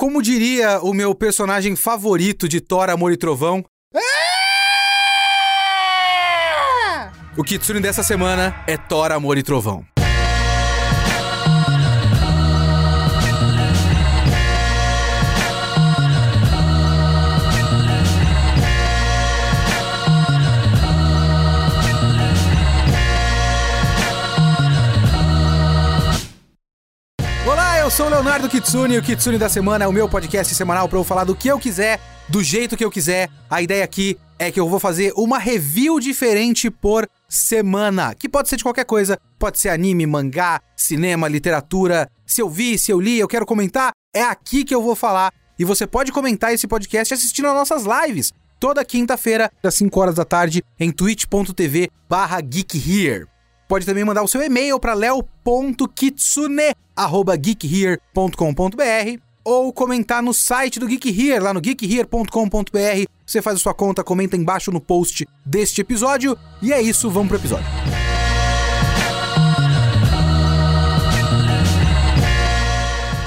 Como diria o meu personagem favorito de Thor, Amor e Trovão. O Kitsune dessa semana é Thor, Amor e Trovão. Sou o Leonardo Kitsune e o Kitsune da Semana é o meu podcast semanal para eu falar do que eu quiser, do jeito que eu quiser. A ideia aqui é que eu vou fazer uma review diferente por semana, que pode ser de qualquer coisa, pode ser anime, mangá, cinema, literatura. Se eu vi, se eu li, eu quero comentar, é aqui que eu vou falar. E você pode comentar esse podcast assistindo às nossas lives, toda quinta-feira, às 5 horas da tarde, em twitch.tv barra geekhere. Pode também mandar o seu e-mail para leo.kitsune@geekhere.com.br ou comentar no site do Geek Here, lá no geekhere.com.br. Você faz a sua conta, comenta embaixo no post deste episódio. E é isso, vamos pro episódio.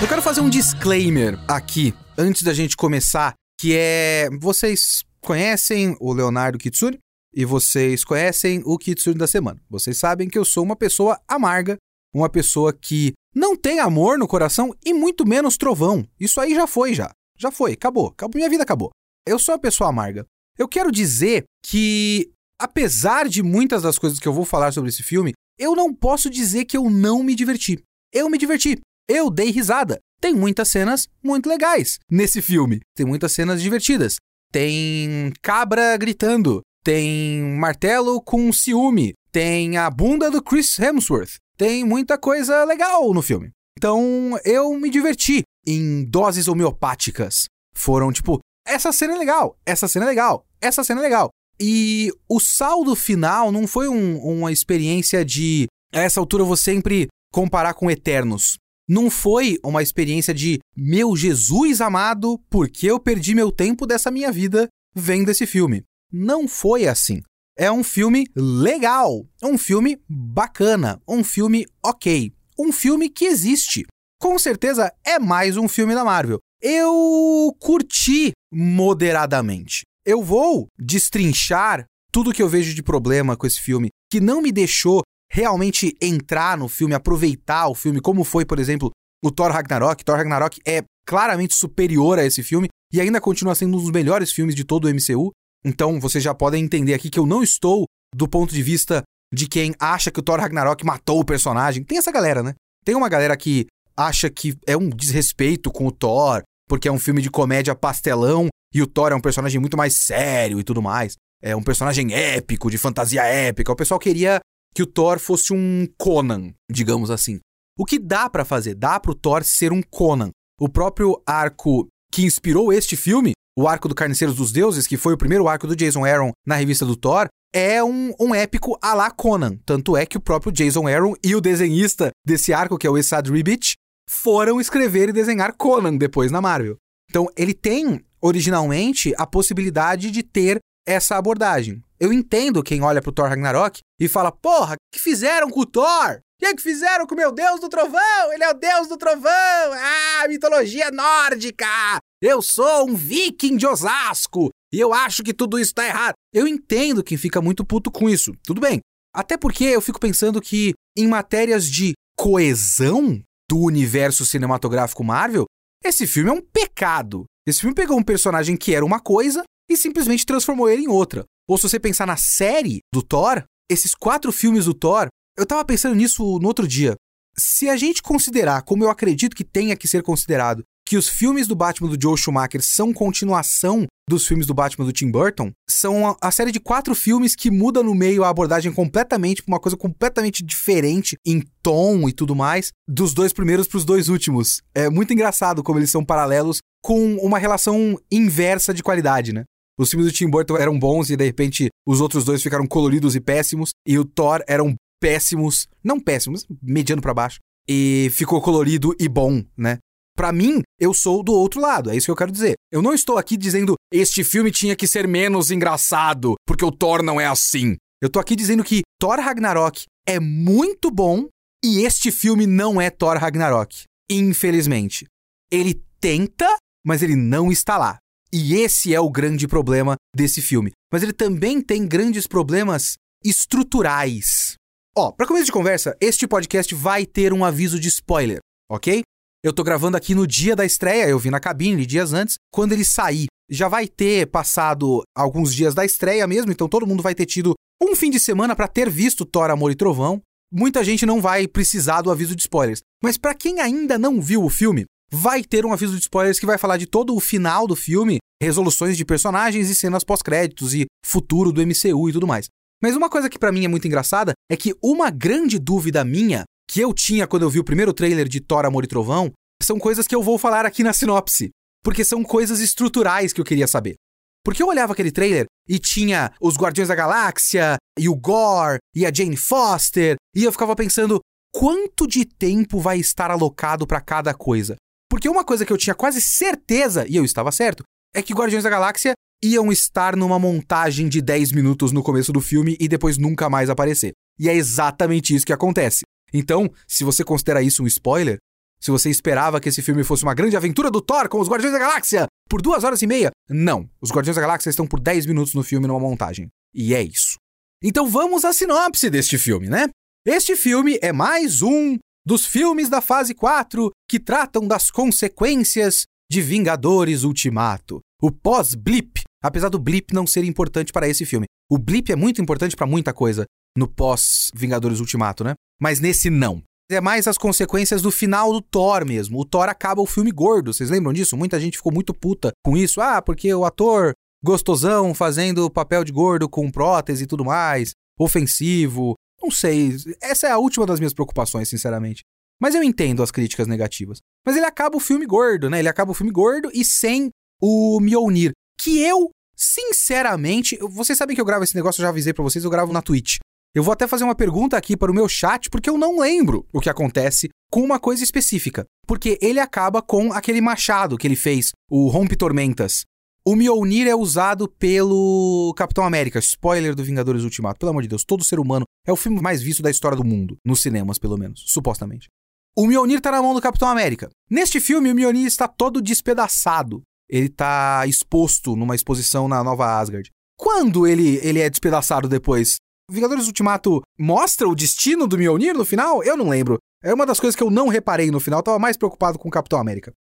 Eu quero fazer um disclaimer aqui, antes da gente começar, que é... Vocês conhecem o Leonardo Kitsune? E vocês conhecem o Kitsune da semana. Vocês sabem que eu sou uma pessoa amarga, uma pessoa que não tem amor no coração e muito menos trovão. Isso aí já foi, já. Já foi, acabou. acabou minha vida acabou. Eu sou uma pessoa amarga. Eu quero dizer que, apesar de muitas das coisas que eu vou falar sobre esse filme, eu não posso dizer que eu não me diverti. Eu me diverti. Eu dei risada. Tem muitas cenas muito legais nesse filme. Tem muitas cenas divertidas. Tem cabra gritando. Tem martelo com ciúme. Tem a bunda do Chris Hemsworth. Tem muita coisa legal no filme. Então eu me diverti em doses homeopáticas. Foram tipo, essa cena é legal, essa cena é legal, essa cena é legal. E o saldo final não foi um, uma experiência de, a essa altura eu vou sempre comparar com Eternos. Não foi uma experiência de, meu Jesus amado, por que eu perdi meu tempo dessa minha vida vendo esse filme? Não foi assim. É um filme legal, um filme bacana, um filme ok, um filme que existe. Com certeza é mais um filme da Marvel. Eu curti moderadamente. Eu vou destrinchar tudo que eu vejo de problema com esse filme, que não me deixou realmente entrar no filme, aproveitar o filme, como foi, por exemplo, o Thor Ragnarok. Thor Ragnarok é claramente superior a esse filme e ainda continua sendo um dos melhores filmes de todo o MCU. Então, vocês já podem entender aqui que eu não estou do ponto de vista de quem acha que o Thor Ragnarok matou o personagem. Tem essa galera, né? Tem uma galera que acha que é um desrespeito com o Thor, porque é um filme de comédia pastelão e o Thor é um personagem muito mais sério e tudo mais. É um personagem épico, de fantasia épica. O pessoal queria que o Thor fosse um Conan, digamos assim. O que dá para fazer? Dá pro Thor ser um Conan. O próprio arco que inspirou este filme, o arco do Carniceiros dos Deuses, que foi o primeiro arco do Jason Aaron na revista do Thor, é um, um épico à la Conan. Tanto é que o próprio Jason Aaron e o desenhista desse arco, que é o Esad Ribic, foram escrever e desenhar Conan depois na Marvel. Então, ele tem, originalmente, a possibilidade de ter essa abordagem. Eu entendo quem olha pro Thor Ragnarok e fala: Porra, que fizeram com o Thor? O que, que fizeram com o meu Deus do Trovão? Ele é o Deus do Trovão! Ah, mitologia nórdica! Eu sou um viking de Osasco e eu acho que tudo isso tá errado. Eu entendo quem fica muito puto com isso. Tudo bem. Até porque eu fico pensando que em matérias de coesão do universo cinematográfico Marvel, esse filme é um pecado. Esse filme pegou um personagem que era uma coisa e simplesmente transformou ele em outra. Ou se você pensar na série do Thor, esses quatro filmes do Thor, eu tava pensando nisso no outro dia. Se a gente considerar, como eu acredito que tenha que ser considerado, que os filmes do Batman do Joe Schumacher são continuação dos filmes do Batman do Tim Burton, são a, a série de quatro filmes que muda no meio a abordagem completamente pra uma coisa completamente diferente em tom e tudo mais, dos dois primeiros pros dois últimos. É muito engraçado como eles são paralelos com uma relação inversa de qualidade, né? Os filmes do Tim Burton eram bons e de repente os outros dois ficaram coloridos e péssimos, e o Thor eram péssimos, não péssimos, mediano para baixo, e ficou colorido e bom, né? Para mim, eu sou do outro lado, é isso que eu quero dizer. Eu não estou aqui dizendo este filme tinha que ser menos engraçado, porque o Thor não é assim. Eu tô aqui dizendo que Thor Ragnarok é muito bom e este filme não é Thor Ragnarok. Infelizmente. Ele tenta mas ele não está lá. E esse é o grande problema desse filme. Mas ele também tem grandes problemas estruturais. Ó, para começo de conversa, este podcast vai ter um aviso de spoiler, ok? Eu tô gravando aqui no dia da estreia, eu vi na cabine dias antes. Quando ele sair, já vai ter passado alguns dias da estreia mesmo, então todo mundo vai ter tido um fim de semana para ter visto Thor, Amor e Trovão. Muita gente não vai precisar do aviso de spoilers. Mas para quem ainda não viu o filme, vai ter um aviso de spoilers que vai falar de todo o final do filme, resoluções de personagens e cenas pós-créditos e futuro do MCU e tudo mais. Mas uma coisa que para mim é muito engraçada é que uma grande dúvida minha que eu tinha quando eu vi o primeiro trailer de Thor, Amor e Trovão são coisas que eu vou falar aqui na sinopse, porque são coisas estruturais que eu queria saber. Porque eu olhava aquele trailer e tinha os Guardiões da Galáxia, e o Gore, e a Jane Foster, e eu ficava pensando quanto de tempo vai estar alocado para cada coisa. Porque uma coisa que eu tinha quase certeza, e eu estava certo, é que Guardiões da Galáxia iam estar numa montagem de 10 minutos no começo do filme e depois nunca mais aparecer. E é exatamente isso que acontece. Então, se você considera isso um spoiler, se você esperava que esse filme fosse uma grande aventura do Thor com os Guardiões da Galáxia por duas horas e meia, não. Os Guardiões da Galáxia estão por 10 minutos no filme numa montagem. E é isso. Então vamos à sinopse deste filme, né? Este filme é mais um dos filmes da fase 4 que tratam das consequências de Vingadores Ultimato. O pós-blip, apesar do blip não ser importante para esse filme. O blip é muito importante para muita coisa no pós-Vingadores Ultimato, né? Mas nesse não é mais as consequências do final do Thor mesmo. O Thor acaba o filme gordo, vocês lembram disso? Muita gente ficou muito puta com isso. Ah, porque o ator gostosão fazendo papel de gordo com prótese e tudo mais, ofensivo. Não sei, essa é a última das minhas preocupações, sinceramente. Mas eu entendo as críticas negativas. Mas ele acaba o filme gordo, né? Ele acaba o filme gordo e sem o Mjolnir, que eu, sinceramente, vocês sabem que eu gravo esse negócio, eu já avisei para vocês, eu gravo na Twitch. Eu vou até fazer uma pergunta aqui para o meu chat, porque eu não lembro o que acontece com uma coisa específica. Porque ele acaba com aquele machado que ele fez, o Rompe Tormentas. O Mjolnir é usado pelo Capitão América, spoiler do Vingadores Ultimato. Pelo amor de Deus, todo ser humano é o filme mais visto da história do mundo, nos cinemas, pelo menos, supostamente. O Mjolnir tá na mão do Capitão América. Neste filme, o Mjolnir está todo despedaçado. Ele tá exposto numa exposição na Nova Asgard. Quando ele, ele é despedaçado depois? Vingadores Ultimato mostra o destino do Mjolnir no final? Eu não lembro. É uma das coisas que eu não reparei no final, eu tava mais preocupado com o Capitão América.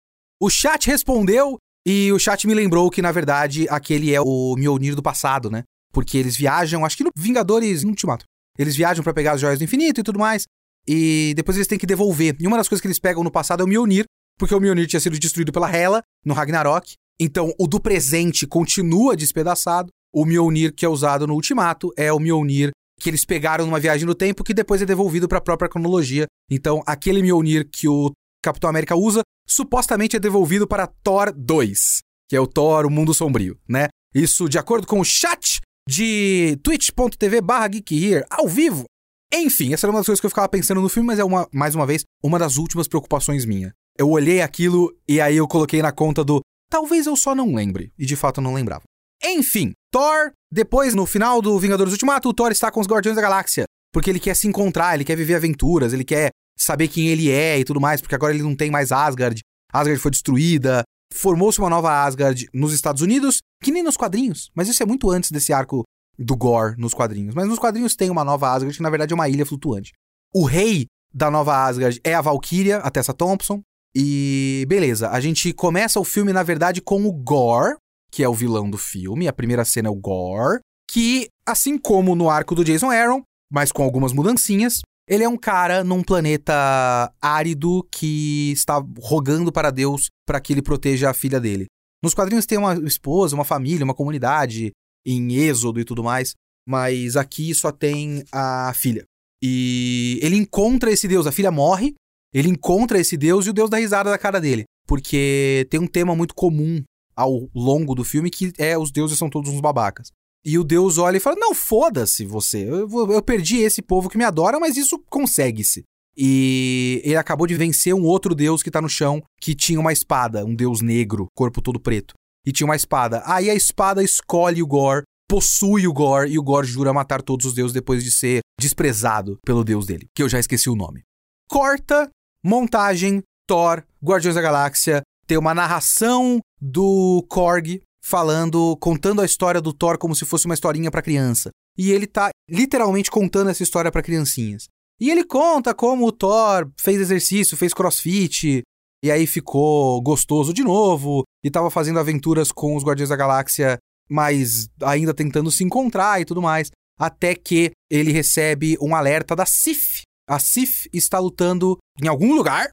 O chat respondeu e o chat me lembrou que, na verdade, aquele é o Mjolnir do passado, né? Porque eles viajam, acho que no Vingadores Ultimato. Eles viajam para pegar as joias do infinito e tudo mais. E depois eles têm que devolver. E uma das coisas que eles pegam no passado é o Mjolnir, porque o Mjolnir tinha sido destruído pela Hela no Ragnarok. Então, o do presente continua despedaçado. O Mjolnir que é usado no Ultimato é o Mjolnir que eles pegaram numa viagem no tempo que depois é devolvido para a própria cronologia. Então, aquele Mjolnir que o Capitão América usa, supostamente é devolvido para Thor 2, que é o Thor, o Mundo Sombrio, né? Isso de acordo com o chat de twitch.tv barra geekhere, ao vivo. Enfim, essa era uma das coisas que eu ficava pensando no filme, mas é uma, mais uma vez, uma das últimas preocupações minha. Eu olhei aquilo e aí eu coloquei na conta do talvez eu só não lembre. E de fato eu não lembrava. Enfim, Thor, depois, no final do Vingadores Ultimato, o Thor está com os Guardiões da Galáxia. Porque ele quer se encontrar, ele quer viver aventuras, ele quer saber quem ele é e tudo mais, porque agora ele não tem mais Asgard. Asgard foi destruída. Formou-se uma nova Asgard nos Estados Unidos, que nem nos quadrinhos. Mas isso é muito antes desse arco do Gore nos quadrinhos. Mas nos quadrinhos tem uma nova Asgard, que na verdade é uma ilha flutuante. O rei da nova Asgard é a Valkyria, a Tessa Thompson. E beleza, a gente começa o filme, na verdade, com o Gore, que é o vilão do filme. A primeira cena é o Gore, que, assim como no arco do Jason Aaron, mas com algumas mudancinhas, ele é um cara num planeta árido que está rogando para Deus para que ele proteja a filha dele. Nos quadrinhos tem uma esposa, uma família, uma comunidade em Êxodo e tudo mais, mas aqui só tem a filha. E ele encontra esse Deus, a filha morre, ele encontra esse Deus e o Deus dá risada da cara dele, porque tem um tema muito comum ao longo do filme que é os deuses são todos uns babacas. E o deus olha e fala: Não, foda-se você. Eu, eu perdi esse povo que me adora, mas isso consegue-se. E ele acabou de vencer um outro deus que tá no chão, que tinha uma espada, um deus negro, corpo todo preto. E tinha uma espada. Aí a espada escolhe o Gore, possui o Gore, e o Gore jura matar todos os deuses depois de ser desprezado pelo deus dele, que eu já esqueci o nome. Corta, montagem, Thor, Guardiões da Galáxia, tem uma narração do Korg falando, contando a história do Thor como se fosse uma historinha para criança. E ele tá literalmente contando essa história para criancinhas. E ele conta como o Thor fez exercício, fez crossfit, e aí ficou gostoso de novo, e tava fazendo aventuras com os Guardiões da Galáxia, mas ainda tentando se encontrar e tudo mais, até que ele recebe um alerta da Sif. A Sif está lutando em algum lugar,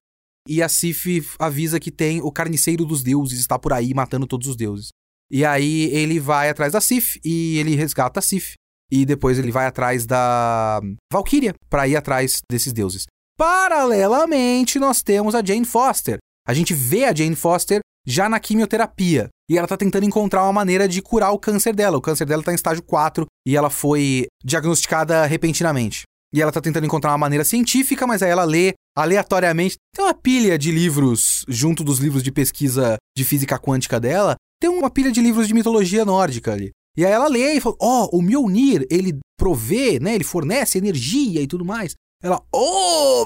e a Sif avisa que tem o carniceiro dos deuses, está por aí matando todos os deuses. E aí ele vai atrás da Sif e ele resgata a Sif. E depois ele vai atrás da Valkyria para ir atrás desses deuses. Paralelamente, nós temos a Jane Foster. A gente vê a Jane Foster já na quimioterapia. E ela tá tentando encontrar uma maneira de curar o câncer dela. O câncer dela tá em estágio 4 e ela foi diagnosticada repentinamente. E ela tá tentando encontrar uma maneira científica, mas aí ela lê aleatoriamente. Tem uma pilha de livros junto dos livros de pesquisa de física quântica dela. Tem uma pilha de livros de mitologia nórdica ali. E aí ela lê e fala: Ó, oh, o Mjolnir, ele provê, né? Ele fornece energia e tudo mais. Ela, oh,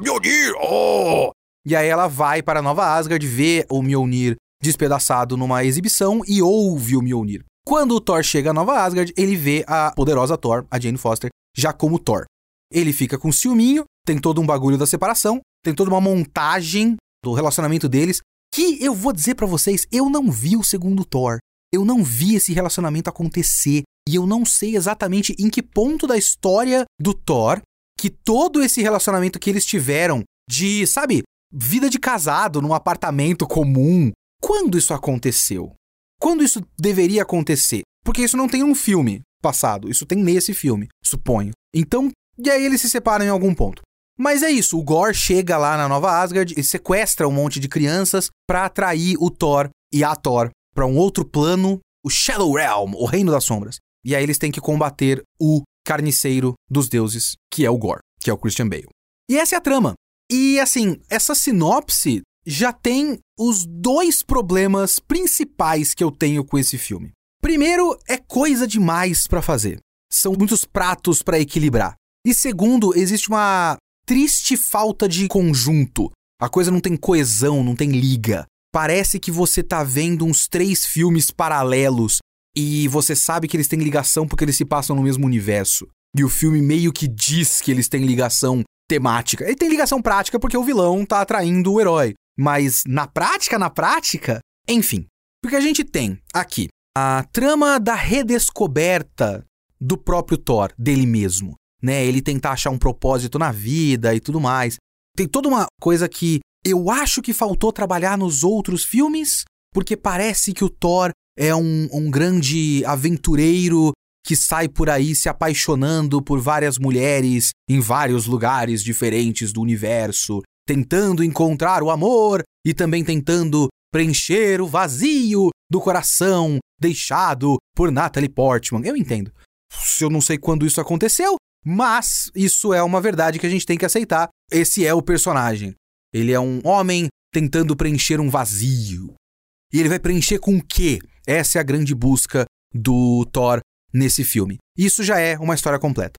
Mjolnir, oh! E aí ela vai para Nova Asgard, vê o Mjolnir despedaçado numa exibição e ouve o Mjolnir. Quando o Thor chega a Nova Asgard, ele vê a poderosa Thor, a Jane Foster, já como Thor. Ele fica com ciúminho, tem todo um bagulho da separação, tem toda uma montagem do relacionamento deles, que eu vou dizer para vocês, eu não vi o segundo Thor. Eu não vi esse relacionamento acontecer e eu não sei exatamente em que ponto da história do Thor que todo esse relacionamento que eles tiveram de, sabe, vida de casado num apartamento comum, quando isso aconteceu? Quando isso deveria acontecer? Porque isso não tem um filme passado, isso tem nesse filme, suponho. Então, e aí eles se separam em algum ponto. Mas é isso, o Gore chega lá na Nova Asgard e sequestra um monte de crianças para atrair o Thor e a Thor para um outro plano, o Shadow Realm, o Reino das Sombras. E aí eles têm que combater o carniceiro dos deuses, que é o Gore, que é o Christian Bale. E essa é a trama. E assim, essa sinopse já tem os dois problemas principais que eu tenho com esse filme. Primeiro, é coisa demais para fazer. São muitos pratos para equilibrar. E segundo, existe uma triste falta de conjunto. A coisa não tem coesão, não tem liga. Parece que você tá vendo uns três filmes paralelos e você sabe que eles têm ligação porque eles se passam no mesmo universo. E o filme meio que diz que eles têm ligação temática. Ele tem ligação prática porque o vilão tá atraindo o herói. Mas na prática, na prática, enfim. Porque a gente tem aqui a trama da redescoberta do próprio Thor, dele mesmo. Né? Ele tentar achar um propósito na vida e tudo mais. Tem toda uma coisa que eu acho que faltou trabalhar nos outros filmes, porque parece que o Thor é um, um grande aventureiro que sai por aí se apaixonando por várias mulheres em vários lugares diferentes do universo, tentando encontrar o amor e também tentando preencher o vazio do coração deixado por Natalie Portman. Eu entendo. Eu não sei quando isso aconteceu, mas isso é uma verdade que a gente tem que aceitar. Esse é o personagem. Ele é um homem tentando preencher um vazio. E ele vai preencher com o quê? Essa é a grande busca do Thor nesse filme. Isso já é uma história completa.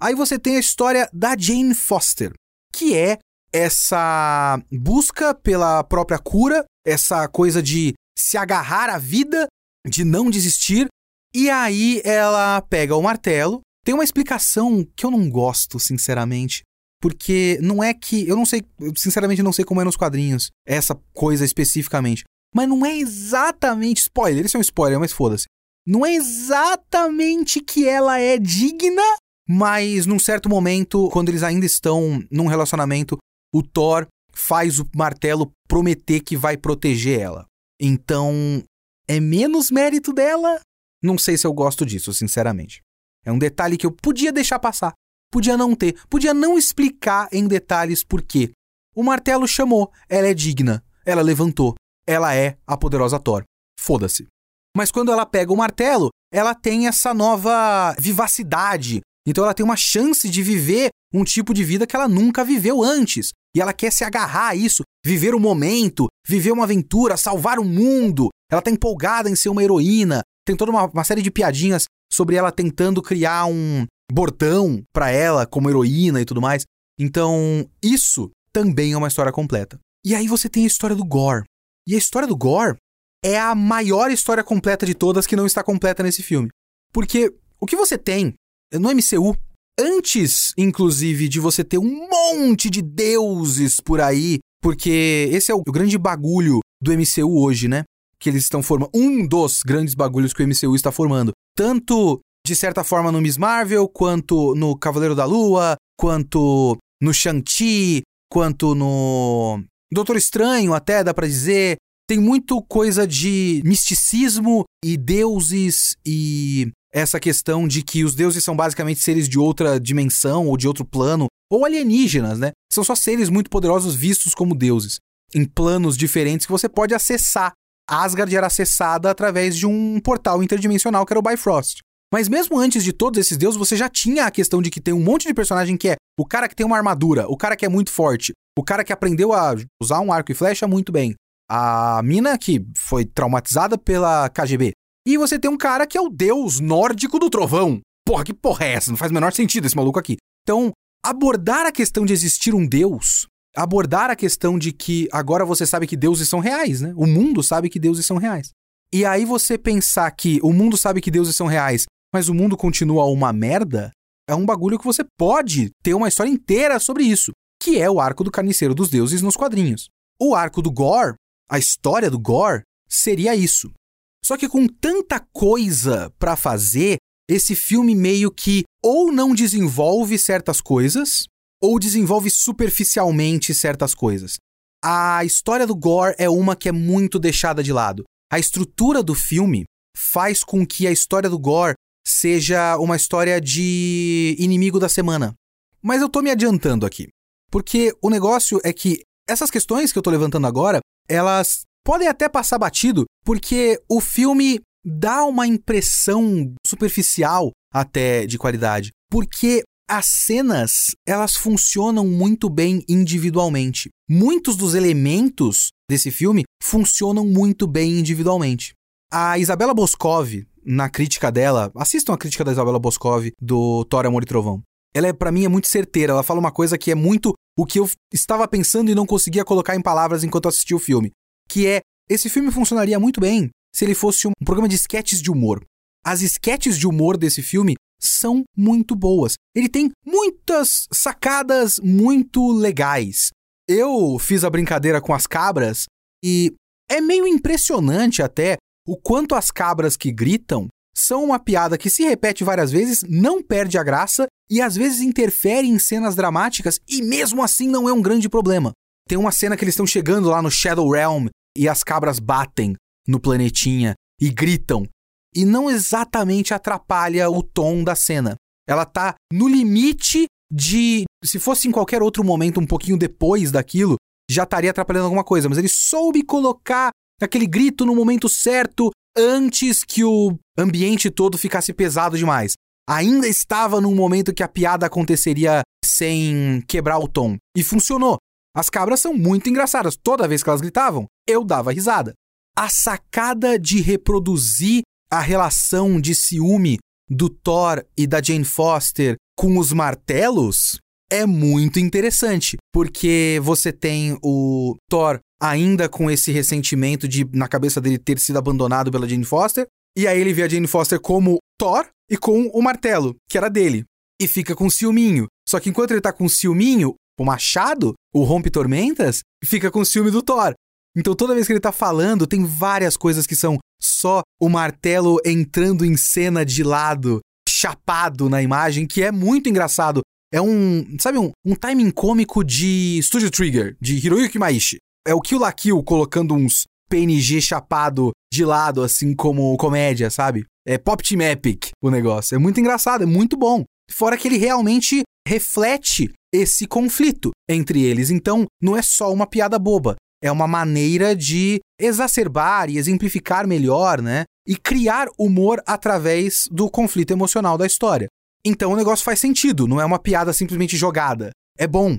Aí você tem a história da Jane Foster, que é essa busca pela própria cura, essa coisa de se agarrar à vida, de não desistir, e aí ela pega o martelo. Tem uma explicação que eu não gosto, sinceramente, porque não é que. Eu não sei, eu sinceramente não sei como é nos quadrinhos, essa coisa especificamente. Mas não é exatamente. Spoiler, isso é um spoiler, mas foda-se. Não é exatamente que ela é digna, mas num certo momento, quando eles ainda estão num relacionamento, o Thor faz o martelo prometer que vai proteger ela. Então, é menos mérito dela? Não sei se eu gosto disso, sinceramente. É um detalhe que eu podia deixar passar. Podia não ter, podia não explicar em detalhes por quê. O martelo chamou, ela é digna, ela levantou, ela é a poderosa Thor. Foda-se. Mas quando ela pega o martelo, ela tem essa nova vivacidade. Então ela tem uma chance de viver um tipo de vida que ela nunca viveu antes. E ela quer se agarrar a isso, viver o momento, viver uma aventura, salvar o mundo. Ela tá empolgada em ser uma heroína. Tem toda uma, uma série de piadinhas sobre ela tentando criar um, bordão para ela como heroína e tudo mais. Então, isso também é uma história completa. E aí você tem a história do Gore. E a história do Gore é a maior história completa de todas que não está completa nesse filme. Porque o que você tem no MCU, antes, inclusive, de você ter um monte de deuses por aí, porque esse é o grande bagulho do MCU hoje, né? Que eles estão formando. Um dos grandes bagulhos que o MCU está formando. Tanto, de certa forma, no Miss Marvel, quanto no Cavaleiro da Lua, quanto no Shang-Chi, quanto no Doutor Estranho, até dá para dizer. Tem muito coisa de misticismo e deuses e essa questão de que os deuses são basicamente seres de outra dimensão ou de outro plano, ou alienígenas, né? São só seres muito poderosos vistos como deuses, em planos diferentes que você pode acessar. Asgard era acessada através de um portal interdimensional que era o Bifrost. Mas mesmo antes de todos esses deuses, você já tinha a questão de que tem um monte de personagem que é o cara que tem uma armadura, o cara que é muito forte, o cara que aprendeu a usar um arco e flecha muito bem, a mina que foi traumatizada pela KGB. E você tem um cara que é o deus nórdico do trovão. Porra, que porra é essa? Não faz o menor sentido esse maluco aqui. Então, abordar a questão de existir um deus, abordar a questão de que agora você sabe que deuses são reais, né? O mundo sabe que deuses são reais. E aí você pensar que o mundo sabe que deuses são reais, mas o mundo continua uma merda, é um bagulho que você pode ter uma história inteira sobre isso, que é o arco do carniceiro dos deuses nos quadrinhos. O arco do Gore a história do Gore seria isso. Só que com tanta coisa para fazer, esse filme meio que ou não desenvolve certas coisas, ou desenvolve superficialmente certas coisas. A história do Gore é uma que é muito deixada de lado. A estrutura do filme faz com que a história do Gore seja uma história de inimigo da semana. Mas eu tô me adiantando aqui. Porque o negócio é que essas questões que eu tô levantando agora elas podem até passar batido, porque o filme dá uma impressão superficial até de qualidade, porque as cenas, elas funcionam muito bem individualmente. Muitos dos elementos desse filme funcionam muito bem individualmente. A Isabela Boscov, na crítica dela, assistam a crítica da Isabela Boscov do Thor, Amor e Trovão. Ela é para mim é muito certeira, ela fala uma coisa que é muito o que eu estava pensando e não conseguia colocar em palavras enquanto assistia o filme, que é esse filme funcionaria muito bem se ele fosse um programa de sketches de humor. As sketches de humor desse filme são muito boas. Ele tem muitas sacadas muito legais. Eu fiz a brincadeira com as cabras e é meio impressionante até o quanto as cabras que gritam são uma piada que se repete várias vezes, não perde a graça e às vezes interfere em cenas dramáticas e mesmo assim não é um grande problema. Tem uma cena que eles estão chegando lá no Shadow Realm e as cabras batem no planetinha e gritam e não exatamente atrapalha o tom da cena. Ela tá no limite de se fosse em qualquer outro momento um pouquinho depois daquilo, já estaria atrapalhando alguma coisa, mas ele soube colocar aquele grito no momento certo antes que o ambiente todo ficasse pesado demais ainda estava num momento que a piada aconteceria sem quebrar o tom. E funcionou. As cabras são muito engraçadas. Toda vez que elas gritavam, eu dava risada. A sacada de reproduzir a relação de ciúme do Thor e da Jane Foster com os martelos é muito interessante, porque você tem o Thor ainda com esse ressentimento de na cabeça dele ter sido abandonado pela Jane Foster, e aí ele vê a Jane Foster como Thor e com o martelo, que era dele. E fica com ciúminho. Só que enquanto ele tá com ciúminho, o machado, o rompe tormentas, fica com ciúme do Thor. Então toda vez que ele tá falando, tem várias coisas que são só o martelo entrando em cena de lado, chapado na imagem, que é muito engraçado. É um, sabe, um, um timing cômico de Studio Trigger, de Hiroyuki Maishi. É o Kill la Kill colocando uns PNG chapado de lado, assim como comédia, sabe? É Pop Team Epic o negócio. É muito engraçado, é muito bom. Fora que ele realmente reflete esse conflito entre eles. Então, não é só uma piada boba. É uma maneira de exacerbar e exemplificar melhor, né? E criar humor através do conflito emocional da história. Então o negócio faz sentido, não é uma piada simplesmente jogada. É bom.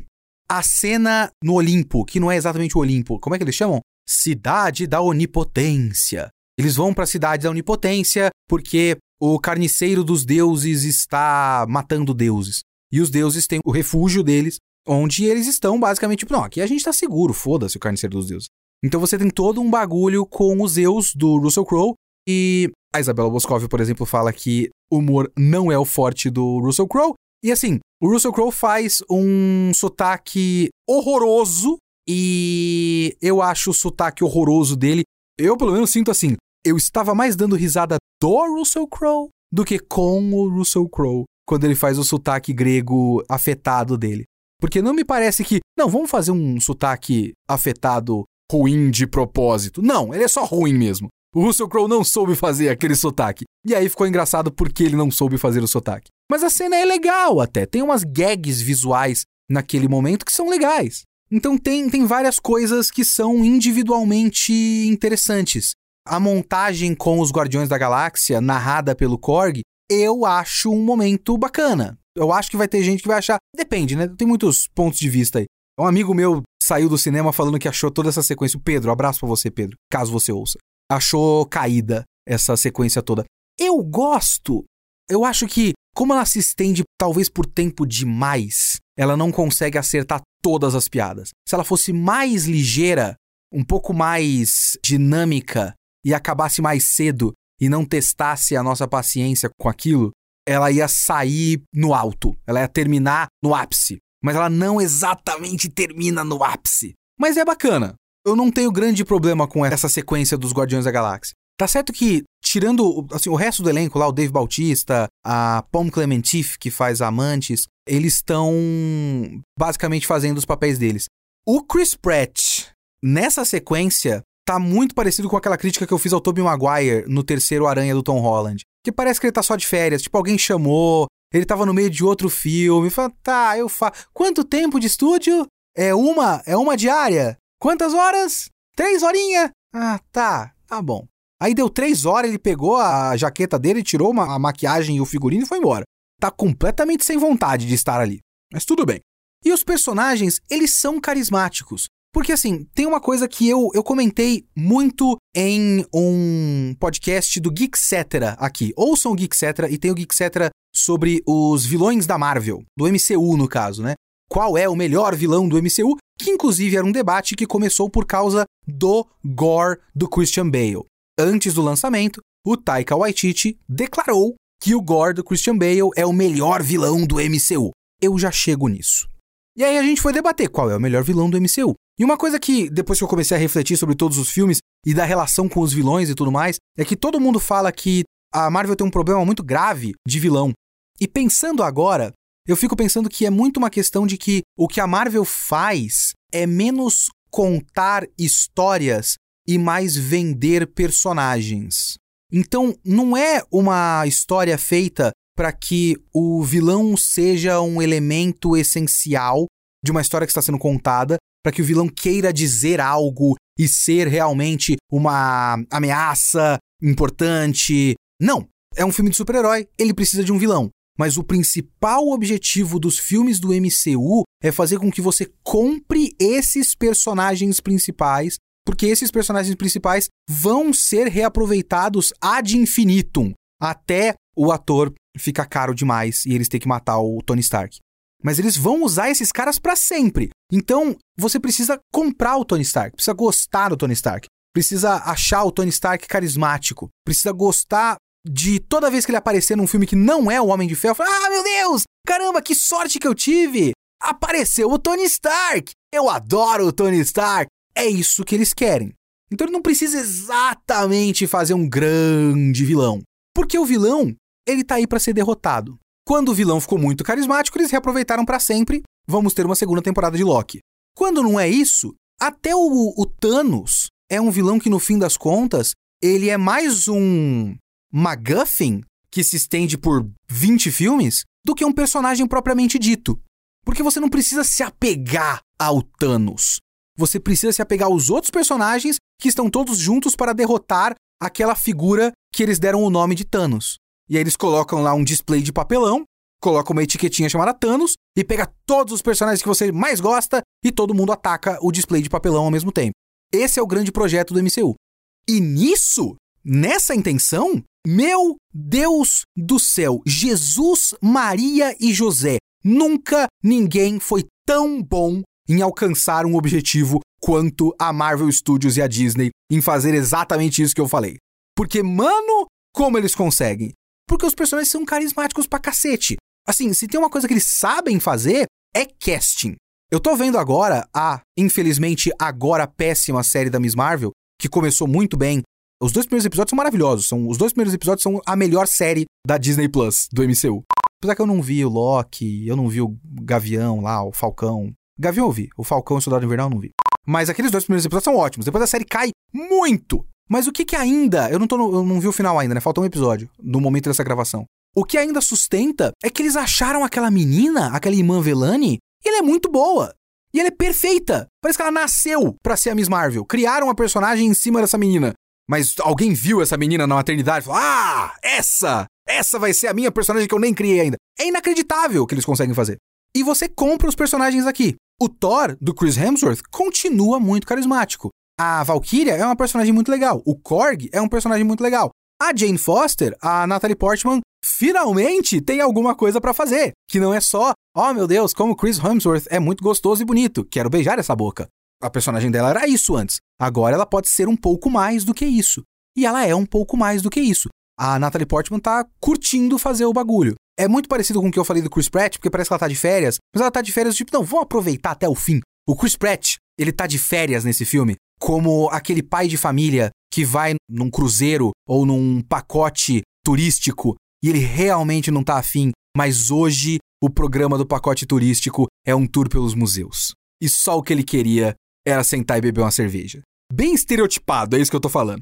A cena no Olimpo, que não é exatamente o Olimpo, como é que eles chamam? Cidade da Onipotência. Eles vão para a cidade da onipotência porque o carniceiro dos deuses está matando deuses. E os deuses têm o refúgio deles, onde eles estão basicamente tipo, não, aqui a gente está seguro, foda-se o carniceiro dos deuses. Então você tem todo um bagulho com os Zeus do Russell Crowe e a Isabela Boscov, por exemplo, fala que humor não é o forte do Russell Crowe. E assim, o Russell Crowe faz um sotaque horroroso e eu acho o sotaque horroroso dele. Eu, pelo menos, sinto assim. Eu estava mais dando risada do Russell Crowe do que com o Russell Crowe quando ele faz o sotaque grego afetado dele. Porque não me parece que, não, vamos fazer um sotaque afetado ruim de propósito. Não, ele é só ruim mesmo. O Russell Crowe não soube fazer aquele sotaque. E aí ficou engraçado porque ele não soube fazer o sotaque. Mas a cena é legal até. Tem umas gags visuais naquele momento que são legais. Então tem, tem várias coisas que são individualmente interessantes. A montagem com os Guardiões da Galáxia, narrada pelo Korg, eu acho um momento bacana. Eu acho que vai ter gente que vai achar. Depende, né? Tem muitos pontos de vista aí. Um amigo meu saiu do cinema falando que achou toda essa sequência. O Pedro, abraço pra você, Pedro, caso você ouça achou caída essa sequência toda. Eu gosto. Eu acho que, como ela se estende talvez por tempo demais, ela não consegue acertar todas as piadas. Se ela fosse mais ligeira, um pouco mais dinâmica e acabasse mais cedo e não testasse a nossa paciência com aquilo, ela ia sair no alto, ela ia terminar no ápice. Mas ela não exatamente termina no ápice. Mas é bacana eu não tenho grande problema com essa sequência dos Guardiões da Galáxia. Tá certo que, tirando assim, o resto do elenco lá, o Dave Bautista, a Pom Clementif, que faz Amantes, eles estão basicamente fazendo os papéis deles. O Chris Pratt, nessa sequência, tá muito parecido com aquela crítica que eu fiz ao Tobey Maguire no terceiro Aranha do Tom Holland. Que parece que ele tá só de férias, tipo, alguém chamou, ele tava no meio de outro filme, fala, tá, eu faço. Quanto tempo de estúdio? É uma? É uma diária? Quantas horas? Três horinhas? Ah, tá, tá bom. Aí deu três horas, ele pegou a jaqueta dele, tirou uma, a maquiagem e o figurino e foi embora. Tá completamente sem vontade de estar ali. Mas tudo bem. E os personagens, eles são carismáticos. Porque assim, tem uma coisa que eu, eu comentei muito em um podcast do Geekcetera aqui. Ouçam o Geekcetera e tem o Geekcetera sobre os vilões da Marvel, do MCU no caso, né? Qual é o melhor vilão do MCU? que inclusive era um debate que começou por causa do gore do Christian Bale. Antes do lançamento, o Taika Waititi declarou que o gore do Christian Bale é o melhor vilão do MCU. Eu já chego nisso. E aí a gente foi debater qual é o melhor vilão do MCU. E uma coisa que, depois que eu comecei a refletir sobre todos os filmes e da relação com os vilões e tudo mais, é que todo mundo fala que a Marvel tem um problema muito grave de vilão. E pensando agora, eu fico pensando que é muito uma questão de que o que a Marvel faz é menos contar histórias e mais vender personagens. Então, não é uma história feita para que o vilão seja um elemento essencial de uma história que está sendo contada, para que o vilão queira dizer algo e ser realmente uma ameaça importante. Não, é um filme de super-herói, ele precisa de um vilão mas o principal objetivo dos filmes do MCU é fazer com que você compre esses personagens principais, porque esses personagens principais vão ser reaproveitados ad infinitum, até o ator ficar caro demais e eles ter que matar o Tony Stark. Mas eles vão usar esses caras para sempre. Então, você precisa comprar o Tony Stark, precisa gostar do Tony Stark, precisa achar o Tony Stark carismático, precisa gostar de toda vez que ele aparecer num filme que não é o Homem de Ferro, ah, meu Deus, caramba, que sorte que eu tive! Apareceu o Tony Stark! Eu adoro o Tony Stark! É isso que eles querem. Então ele não precisa exatamente fazer um grande vilão. Porque o vilão, ele tá aí para ser derrotado. Quando o vilão ficou muito carismático, eles reaproveitaram para sempre. Vamos ter uma segunda temporada de Loki. Quando não é isso, até o, o Thanos é um vilão que, no fim das contas, ele é mais um MacGuffin, que se estende por 20 filmes, do que um personagem propriamente dito. Porque você não precisa se apegar ao Thanos. Você precisa se apegar aos outros personagens que estão todos juntos para derrotar aquela figura que eles deram o nome de Thanos. E aí eles colocam lá um display de papelão, colocam uma etiquetinha chamada Thanos e pega todos os personagens que você mais gosta e todo mundo ataca o display de papelão ao mesmo tempo. Esse é o grande projeto do MCU. E nisso, nessa intenção, meu Deus do céu, Jesus, Maria e José. Nunca ninguém foi tão bom em alcançar um objetivo quanto a Marvel Studios e a Disney em fazer exatamente isso que eu falei. Porque, mano, como eles conseguem? Porque os personagens são carismáticos pra cacete. Assim, se tem uma coisa que eles sabem fazer, é casting. Eu tô vendo agora a, infelizmente, agora péssima série da Miss Marvel, que começou muito bem. Os dois primeiros episódios são maravilhosos. São, os dois primeiros episódios são a melhor série da Disney Plus, do MCU. Apesar que eu não vi o Loki, eu não vi o Gavião lá, o Falcão. Gavião eu vi, o Falcão e o Soldado Invernal eu não vi. Mas aqueles dois primeiros episódios são ótimos. Depois a série cai muito. Mas o que que ainda. Eu não, tô no, eu não vi o final ainda, né? Falta um episódio no momento dessa gravação. O que ainda sustenta é que eles acharam aquela menina, aquela irmã Velani, e ela é muito boa. E ela é perfeita. Parece que ela nasceu pra ser a Miss Marvel. Criaram a personagem em cima dessa menina. Mas alguém viu essa menina na maternidade e falou: Ah, essa! Essa vai ser a minha personagem que eu nem criei ainda. É inacreditável o que eles conseguem fazer. E você compra os personagens aqui. O Thor, do Chris Hemsworth, continua muito carismático. A Valkyria é uma personagem muito legal. O Korg é um personagem muito legal. A Jane Foster, a Natalie Portman, finalmente tem alguma coisa para fazer. Que não é só, oh meu Deus, como Chris Hemsworth é muito gostoso e bonito. Quero beijar essa boca. A personagem dela era isso antes. Agora ela pode ser um pouco mais do que isso. E ela é um pouco mais do que isso a Natalie Portman tá curtindo fazer o bagulho. É muito parecido com o que eu falei do Chris Pratt, porque parece que ela tá de férias, mas ela tá de férias tipo, não, vamos aproveitar até o fim. O Chris Pratt, ele tá de férias nesse filme, como aquele pai de família que vai num cruzeiro ou num pacote turístico e ele realmente não tá afim, mas hoje o programa do pacote turístico é um tour pelos museus. E só o que ele queria era sentar e beber uma cerveja. Bem estereotipado, é isso que eu tô falando.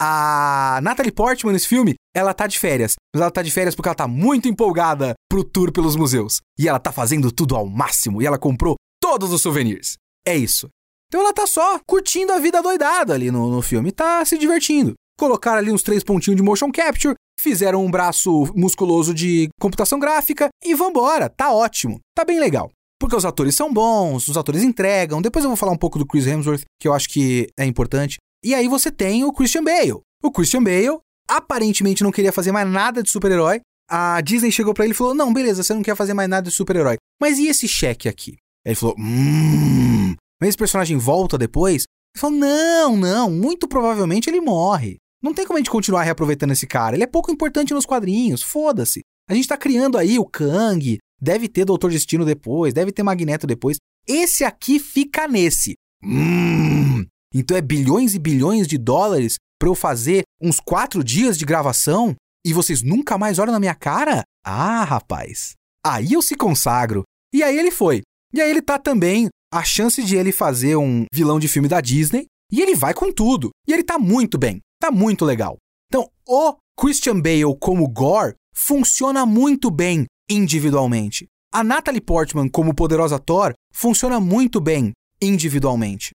A Natalie Portman nesse filme, ela tá de férias. Mas ela tá de férias porque ela tá muito empolgada pro tour pelos museus. E ela tá fazendo tudo ao máximo. E ela comprou todos os souvenirs. É isso. Então ela tá só curtindo a vida doidada ali no, no filme. Tá se divertindo. Colocaram ali uns três pontinhos de motion capture. Fizeram um braço musculoso de computação gráfica. E vambora. Tá ótimo. Tá bem legal. Porque os atores são bons, os atores entregam. Depois eu vou falar um pouco do Chris Hemsworth, que eu acho que é importante. E aí você tem o Christian Bale. O Christian Bale aparentemente não queria fazer mais nada de super-herói. A Disney chegou para ele e falou: Não, beleza, você não quer fazer mais nada de super-herói. Mas e esse cheque aqui? Ele falou: Hum. Mas esse personagem volta depois? Ele falou: Não, não, muito provavelmente ele morre. Não tem como a gente continuar reaproveitando esse cara. Ele é pouco importante nos quadrinhos, foda-se. A gente tá criando aí o Kang, deve ter Doutor Destino depois, deve ter Magneto depois. Esse aqui fica nesse. Hum. Então é bilhões e bilhões de dólares para eu fazer uns quatro dias de gravação e vocês nunca mais olham na minha cara? Ah, rapaz. Aí eu se consagro. E aí ele foi. E aí ele tá também a chance de ele fazer um vilão de filme da Disney e ele vai com tudo. E ele tá muito bem. Tá muito legal. Então, o Christian Bale como Gore funciona muito bem individualmente. A Natalie Portman como poderosa Thor funciona muito bem individualmente.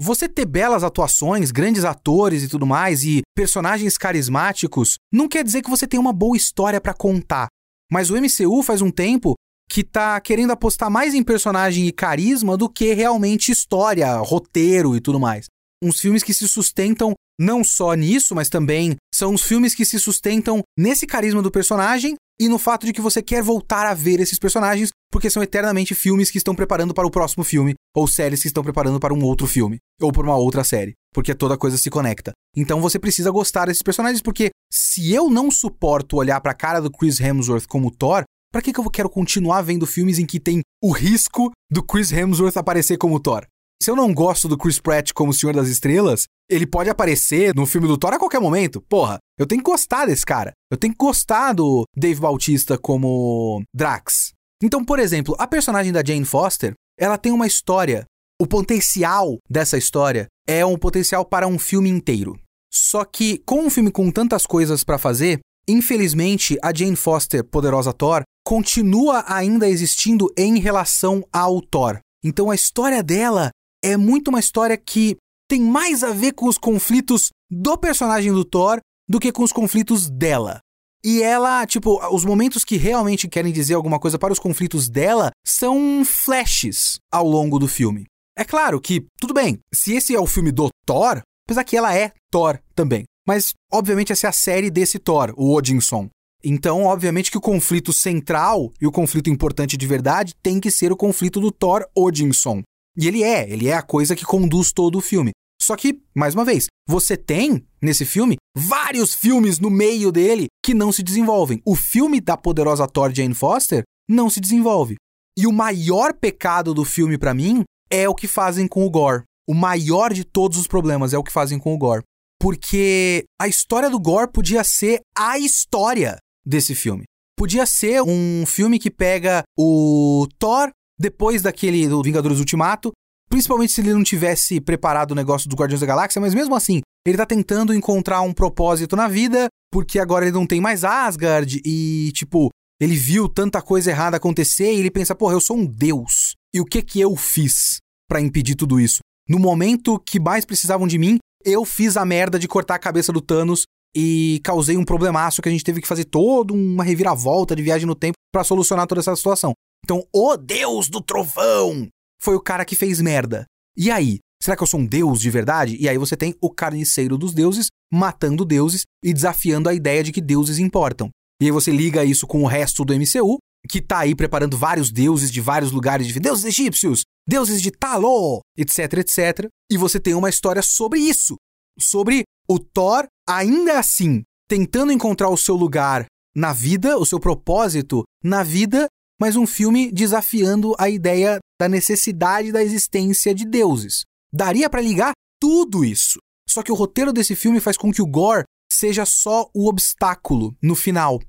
Você ter belas atuações, grandes atores e tudo mais, e personagens carismáticos, não quer dizer que você tem uma boa história para contar. Mas o MCU faz um tempo que tá querendo apostar mais em personagem e carisma do que realmente história, roteiro e tudo mais. Uns filmes que se sustentam não só nisso, mas também são os filmes que se sustentam nesse carisma do personagem e no fato de que você quer voltar a ver esses personagens, porque são eternamente filmes que estão preparando para o próximo filme, ou séries que estão preparando para um outro filme, ou para uma outra série, porque toda coisa se conecta. Então você precisa gostar desses personagens, porque se eu não suporto olhar para a cara do Chris Hemsworth como Thor, para que, que eu quero continuar vendo filmes em que tem o risco do Chris Hemsworth aparecer como Thor? Se eu não gosto do Chris Pratt como Senhor das Estrelas, ele pode aparecer no filme do Thor a qualquer momento. Porra, eu tenho que gostar desse cara. Eu tenho que gostar do Dave Bautista como Drax. Então, por exemplo, a personagem da Jane Foster, ela tem uma história. O potencial dessa história é um potencial para um filme inteiro. Só que com um filme com tantas coisas para fazer, infelizmente a Jane Foster, poderosa Thor, continua ainda existindo em relação ao Thor. Então a história dela é muito uma história que tem mais a ver com os conflitos do personagem do Thor do que com os conflitos dela. E ela, tipo, os momentos que realmente querem dizer alguma coisa para os conflitos dela são flashes ao longo do filme. É claro que, tudo bem, se esse é o filme do Thor, apesar que ela é Thor também. Mas, obviamente, essa é a série desse Thor, o Odinson. Então, obviamente que o conflito central e o conflito importante de verdade tem que ser o conflito do Thor Odinson. E ele é, ele é a coisa que conduz todo o filme. Só que, mais uma vez, você tem, nesse filme, vários filmes no meio dele que não se desenvolvem. O filme da poderosa Thor Jane Foster não se desenvolve. E o maior pecado do filme para mim é o que fazem com o Gore. O maior de todos os problemas é o que fazem com o Gore. Porque a história do Gore podia ser a história desse filme. Podia ser um filme que pega o Thor depois daquele do Vingadores Ultimato, principalmente se ele não tivesse preparado o negócio dos Guardiões da Galáxia, mas mesmo assim, ele tá tentando encontrar um propósito na vida, porque agora ele não tem mais Asgard e, tipo, ele viu tanta coisa errada acontecer e ele pensa, porra, eu sou um deus. E o que que eu fiz para impedir tudo isso? No momento que mais precisavam de mim, eu fiz a merda de cortar a cabeça do Thanos e causei um problemaço que a gente teve que fazer toda uma reviravolta de viagem no tempo para solucionar toda essa situação. Então, o deus do trovão foi o cara que fez merda. E aí? Será que eu sou um deus de verdade? E aí você tem o carniceiro dos deuses matando deuses e desafiando a ideia de que deuses importam. E aí você liga isso com o resto do MCU, que tá aí preparando vários deuses de vários lugares de deuses egípcios, deuses de Talô, etc, etc. E você tem uma história sobre isso, sobre o Thor ainda assim tentando encontrar o seu lugar na vida, o seu propósito na vida, mas um filme desafiando a ideia da necessidade da existência de deuses. Daria para ligar tudo isso. Só que o roteiro desse filme faz com que o Gore seja só o obstáculo no final.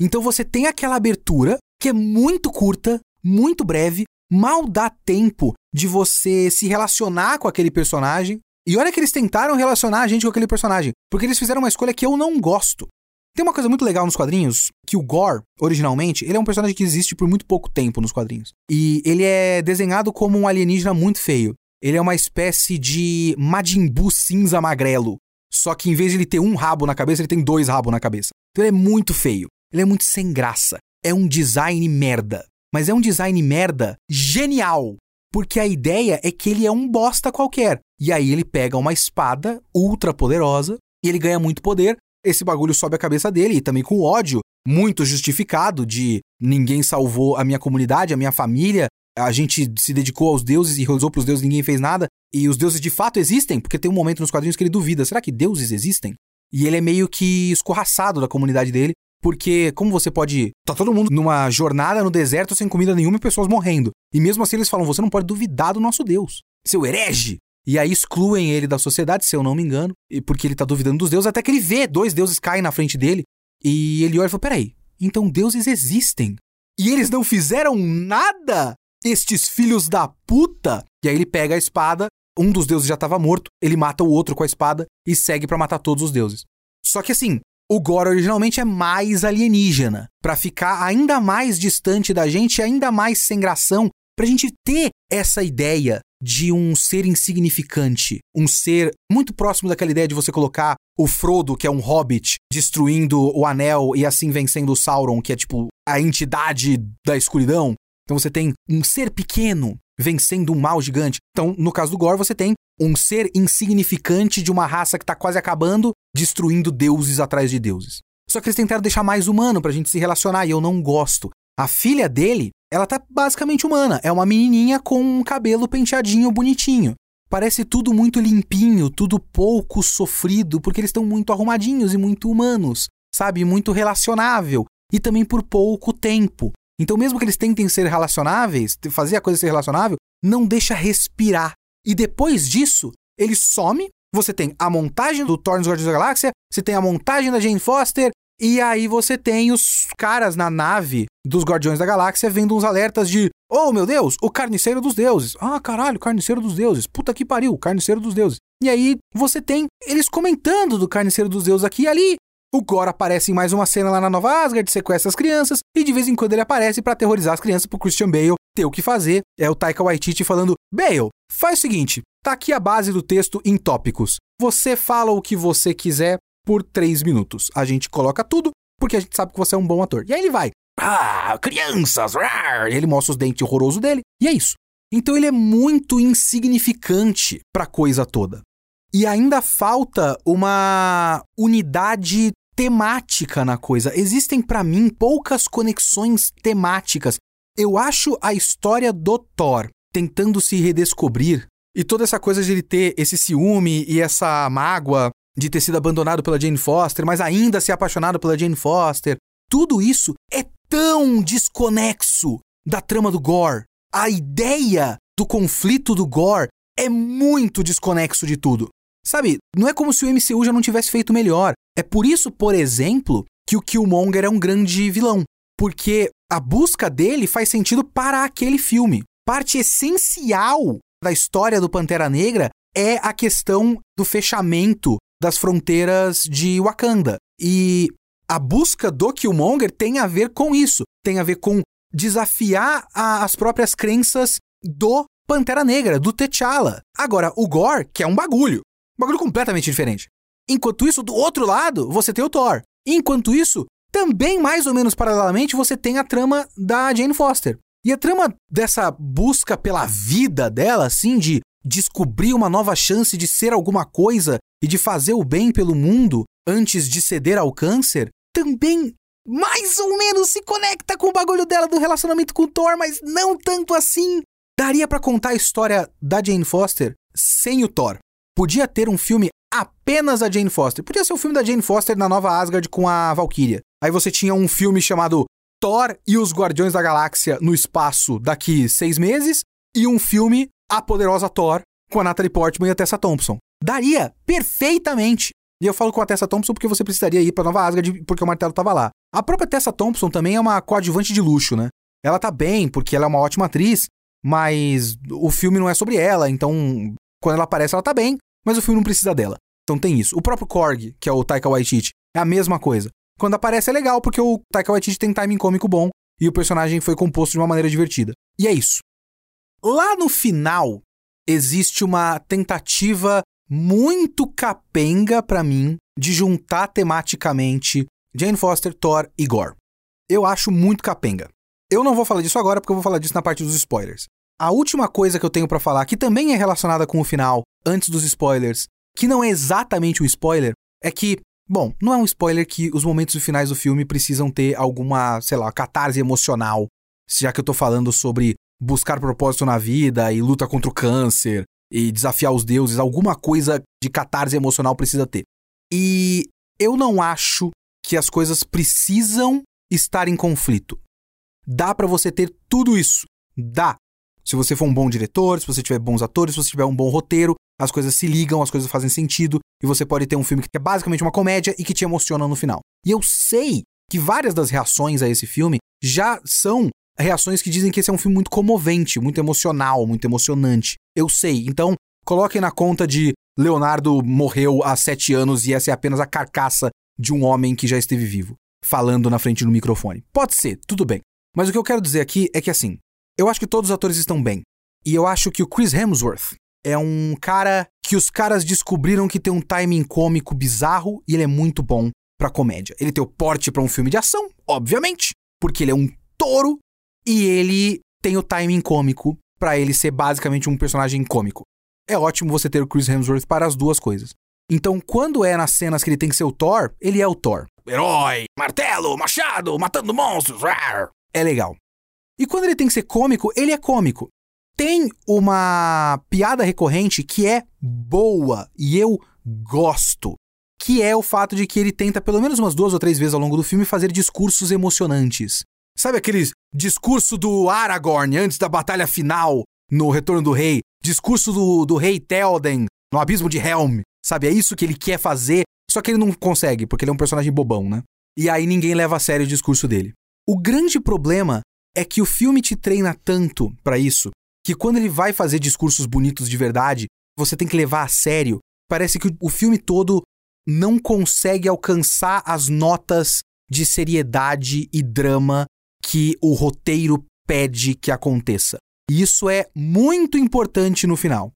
Então você tem aquela abertura que é muito curta, muito breve, mal dá tempo de você se relacionar com aquele personagem. E olha que eles tentaram relacionar a gente com aquele personagem, porque eles fizeram uma escolha que eu não gosto. Tem uma coisa muito legal nos quadrinhos, que o Gore, originalmente, ele é um personagem que existe por muito pouco tempo nos quadrinhos. E ele é desenhado como um alienígena muito feio. Ele é uma espécie de Majin Buu cinza magrelo. Só que em vez de ele ter um rabo na cabeça, ele tem dois rabos na cabeça. Então ele é muito feio. Ele é muito sem graça. É um design merda. Mas é um design merda genial. Porque a ideia é que ele é um bosta qualquer. E aí ele pega uma espada ultra poderosa e ele ganha muito poder esse bagulho sobe a cabeça dele e também com ódio muito justificado de ninguém salvou a minha comunidade, a minha família, a gente se dedicou aos deuses e rezou pros deuses, ninguém fez nada. E os deuses de fato existem, porque tem um momento nos quadrinhos que ele duvida, será que deuses existem? E ele é meio que escorraçado da comunidade dele, porque como você pode, tá todo mundo numa jornada no deserto sem comida nenhuma e pessoas morrendo. E mesmo assim eles falam, você não pode duvidar do nosso Deus. Seu herege, e aí excluem ele da sociedade, se eu não me engano, porque ele tá duvidando dos deuses, até que ele vê dois deuses caem na frente dele. E ele olha e fala: peraí, então deuses existem. E eles não fizeram nada? Estes filhos da puta! E aí ele pega a espada, um dos deuses já estava morto, ele mata o outro com a espada e segue para matar todos os deuses. Só que assim, o Gore originalmente é mais alienígena, para ficar ainda mais distante da gente, ainda mais sem gração, pra gente ter essa ideia de um ser insignificante, um ser muito próximo daquela ideia de você colocar o Frodo, que é um hobbit, destruindo o anel e assim vencendo o Sauron, que é tipo a entidade da escuridão. Então você tem um ser pequeno vencendo um mal gigante. Então, no caso do Gore, você tem um ser insignificante de uma raça que tá quase acabando, destruindo deuses atrás de deuses. Só que eles tentaram deixar mais humano pra gente se relacionar e eu não gosto. A filha dele ela tá basicamente humana. É uma menininha com um cabelo penteadinho bonitinho. Parece tudo muito limpinho, tudo pouco sofrido, porque eles estão muito arrumadinhos e muito humanos, sabe? Muito relacionável. E também por pouco tempo. Então, mesmo que eles tentem ser relacionáveis, fazer a coisa ser relacionável, não deixa respirar. E depois disso, ele some. Você tem a montagem do Thor nos Guardiões da Galáxia, você tem a montagem da Jane Foster, e aí você tem os caras na nave dos Guardiões da Galáxia vendo uns alertas de: Oh meu Deus, o carniceiro dos deuses. Ah, caralho, carniceiro dos deuses. Puta que pariu, carniceiro dos deuses. E aí você tem eles comentando do carniceiro dos deuses aqui e ali. O Gore aparece em mais uma cena lá na Nova Asgard, sequestra as crianças, e de vez em quando ele aparece para aterrorizar as crianças pro Christian Bale ter o que fazer. É o Taika Waititi falando: Bale, faz o seguinte, tá aqui a base do texto em tópicos. Você fala o que você quiser, por três minutos. A gente coloca tudo porque a gente sabe que você é um bom ator. E aí ele vai. Ah, crianças! Rar! Ele mostra os dentes horrorosos dele. E é isso. Então ele é muito insignificante para a coisa toda. E ainda falta uma unidade temática na coisa. Existem para mim poucas conexões temáticas. Eu acho a história do Thor tentando se redescobrir. E toda essa coisa de ele ter esse ciúme e essa mágoa de ter sido abandonado pela Jane Foster, mas ainda ser apaixonado pela Jane Foster. Tudo isso é tão desconexo da trama do Gore. A ideia do conflito do Gore é muito desconexo de tudo. Sabe, não é como se o MCU já não tivesse feito melhor. É por isso, por exemplo, que o Killmonger é um grande vilão. Porque a busca dele faz sentido para aquele filme. Parte essencial da história do Pantera Negra é a questão do fechamento das fronteiras de Wakanda. E a busca do Killmonger tem a ver com isso. Tem a ver com desafiar a, as próprias crenças do Pantera Negra, do T'Challa. Agora, o Gore, que é um bagulho. Um bagulho completamente diferente. Enquanto isso, do outro lado, você tem o Thor. Enquanto isso, também mais ou menos paralelamente, você tem a trama da Jane Foster. E a trama dessa busca pela vida dela, assim, de descobrir uma nova chance de ser alguma coisa e de fazer o bem pelo mundo antes de ceder ao câncer, também mais ou menos se conecta com o bagulho dela do relacionamento com o Thor, mas não tanto assim. Daria para contar a história da Jane Foster sem o Thor. Podia ter um filme apenas da Jane Foster. Podia ser o um filme da Jane Foster na Nova Asgard com a Valkyria. Aí você tinha um filme chamado Thor e os Guardiões da Galáxia no espaço daqui seis meses e um filme A Poderosa Thor com a Natalie Portman e a Tessa Thompson. Daria perfeitamente. E eu falo com a Tessa Thompson porque você precisaria ir pra Nova Asgard porque o martelo tava lá. A própria Tessa Thompson também é uma coadjuvante de luxo, né? Ela tá bem porque ela é uma ótima atriz, mas o filme não é sobre ela, então quando ela aparece ela tá bem, mas o filme não precisa dela. Então tem isso. O próprio Korg, que é o Taika Waititi, é a mesma coisa. Quando aparece é legal porque o Taika Waititi tem timing cômico bom e o personagem foi composto de uma maneira divertida. E é isso. Lá no final existe uma tentativa muito capenga para mim de juntar tematicamente Jane Foster, Thor e Gore. Eu acho muito capenga. Eu não vou falar disso agora porque eu vou falar disso na parte dos spoilers. A última coisa que eu tenho para falar, que também é relacionada com o final, antes dos spoilers, que não é exatamente um spoiler, é que, bom, não é um spoiler que os momentos finais do filme precisam ter alguma, sei lá, catarse emocional, já que eu tô falando sobre buscar propósito na vida e luta contra o câncer e desafiar os deuses, alguma coisa de catarse emocional precisa ter. E eu não acho que as coisas precisam estar em conflito. Dá para você ter tudo isso. Dá. Se você for um bom diretor, se você tiver bons atores, se você tiver um bom roteiro, as coisas se ligam, as coisas fazem sentido e você pode ter um filme que é basicamente uma comédia e que te emociona no final. E eu sei que várias das reações a esse filme já são reações que dizem que esse é um filme muito comovente, muito emocional, muito emocionante. Eu sei. Então, coloquem na conta de Leonardo morreu há sete anos e essa é apenas a carcaça de um homem que já esteve vivo, falando na frente do microfone. Pode ser, tudo bem. Mas o que eu quero dizer aqui é que assim, eu acho que todos os atores estão bem. E eu acho que o Chris Hemsworth é um cara que os caras descobriram que tem um timing cômico bizarro e ele é muito bom pra comédia. Ele tem o porte para um filme de ação, obviamente, porque ele é um touro e ele tem o timing cômico para ele ser basicamente um personagem cômico. É ótimo você ter o Chris Hemsworth para as duas coisas. Então, quando é nas cenas que ele tem que ser o Thor, ele é o Thor. Herói, martelo, machado, matando monstros. Rar. É legal. E quando ele tem que ser cômico, ele é cômico. Tem uma piada recorrente que é boa e eu gosto. Que é o fato de que ele tenta, pelo menos umas duas ou três vezes ao longo do filme, fazer discursos emocionantes. Sabe aquele discurso do Aragorn antes da batalha final no Retorno do Rei? Discurso do, do rei Théoden no Abismo de Helm? Sabe, é isso que ele quer fazer, só que ele não consegue, porque ele é um personagem bobão, né? E aí ninguém leva a sério o discurso dele. O grande problema é que o filme te treina tanto para isso, que quando ele vai fazer discursos bonitos de verdade, você tem que levar a sério. Parece que o filme todo não consegue alcançar as notas de seriedade e drama que o roteiro pede que aconteça. E isso é muito importante no final.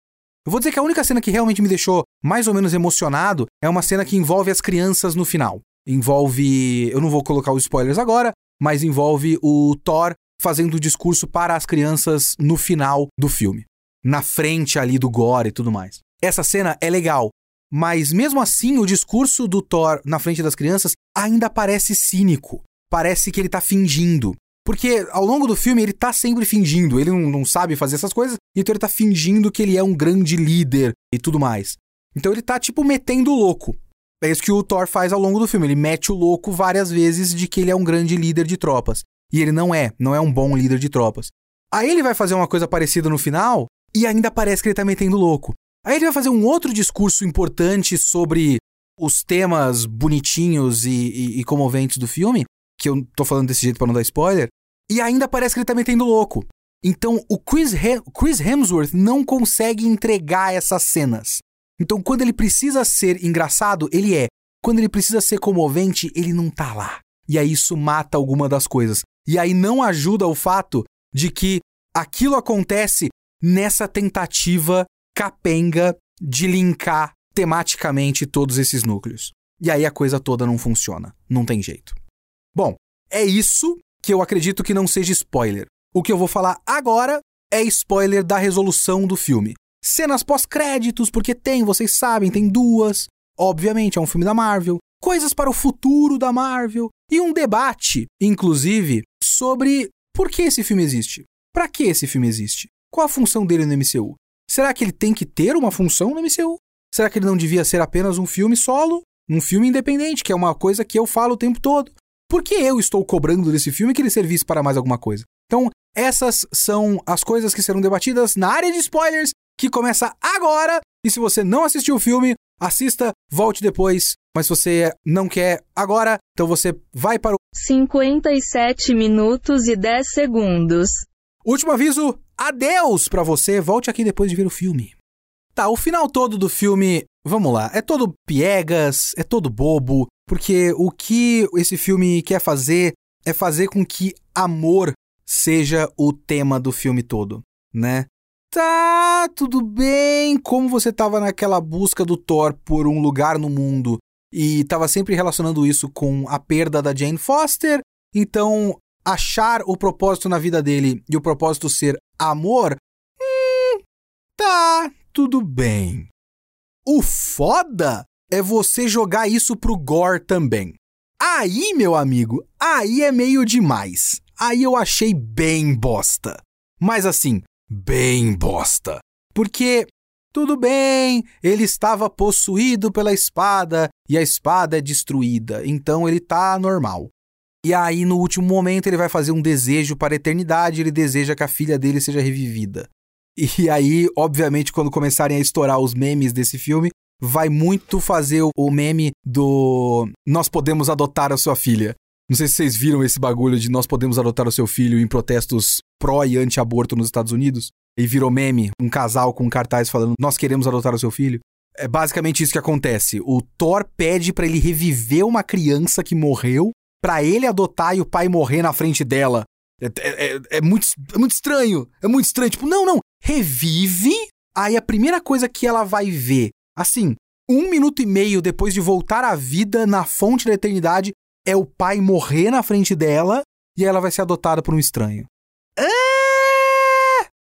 Eu vou dizer que a única cena que realmente me deixou mais ou menos emocionado é uma cena que envolve as crianças no final. Envolve. Eu não vou colocar os spoilers agora, mas envolve o Thor fazendo o discurso para as crianças no final do filme. Na frente ali do gore e tudo mais. Essa cena é legal, mas mesmo assim o discurso do Thor na frente das crianças ainda parece cínico parece que ele tá fingindo. Porque ao longo do filme ele tá sempre fingindo, ele não, não sabe fazer essas coisas, então ele tá fingindo que ele é um grande líder e tudo mais. Então ele tá, tipo, metendo o louco. É isso que o Thor faz ao longo do filme. Ele mete o louco várias vezes de que ele é um grande líder de tropas. E ele não é, não é um bom líder de tropas. Aí ele vai fazer uma coisa parecida no final e ainda parece que ele tá metendo louco. Aí ele vai fazer um outro discurso importante sobre os temas bonitinhos e, e, e comoventes do filme, que eu tô falando desse jeito para não dar spoiler, e ainda parece que ele tá metendo louco. Então o Chris, Chris Hemsworth não consegue entregar essas cenas. Então quando ele precisa ser engraçado, ele é. Quando ele precisa ser comovente, ele não tá lá. E aí isso mata alguma das coisas. E aí não ajuda o fato de que aquilo acontece nessa tentativa capenga de linkar tematicamente todos esses núcleos. E aí a coisa toda não funciona. Não tem jeito. Bom, é isso que eu acredito que não seja spoiler. O que eu vou falar agora é spoiler da resolução do filme. Cenas pós-créditos, porque tem, vocês sabem, tem duas. Obviamente, é um filme da Marvel. Coisas para o futuro da Marvel. E um debate, inclusive, sobre por que esse filme existe. Para que esse filme existe? Qual a função dele no MCU? Será que ele tem que ter uma função no MCU? Será que ele não devia ser apenas um filme solo? Um filme independente, que é uma coisa que eu falo o tempo todo. Por que eu estou cobrando desse filme que ele servisse para mais alguma coisa? Então, essas são as coisas que serão debatidas na área de spoilers, que começa agora. E se você não assistiu o filme, assista, volte depois. Mas se você não quer agora, então você vai para o 57 minutos e 10 segundos. Último aviso, adeus para você, volte aqui depois de ver o filme. Tá, o final todo do filme, vamos lá, é todo piegas, é todo bobo, porque o que esse filme quer fazer é fazer com que amor seja o tema do filme todo, né? Tá, tudo bem, como você tava naquela busca do Thor por um lugar no mundo e tava sempre relacionando isso com a perda da Jane Foster, então achar o propósito na vida dele e o propósito ser amor, hum, tá, tudo bem. O foda é você jogar isso pro gore também. Aí, meu amigo, aí é meio demais. Aí eu achei bem bosta. Mas assim, bem bosta. Porque tudo bem, ele estava possuído pela espada e a espada é destruída, então ele tá normal. E aí, no último momento, ele vai fazer um desejo para a eternidade, ele deseja que a filha dele seja revivida. E aí, obviamente, quando começarem a estourar os memes desse filme, vai muito fazer o meme do Nós podemos adotar a sua filha. Não sei se vocês viram esse bagulho de nós podemos adotar o seu filho em protestos pró e anti-aborto nos Estados Unidos. E virou meme, um casal com um cartaz falando nós queremos adotar o seu filho. É basicamente isso que acontece. O Thor pede para ele reviver uma criança que morreu para ele adotar e o pai morrer na frente dela. É, é, é, é, muito, é muito estranho. É muito estranho. Tipo, não, não. Revive. Aí a primeira coisa que ela vai ver, assim, um minuto e meio depois de voltar à vida na fonte da eternidade, é o pai morrer na frente dela e ela vai ser adotada por um estranho. É!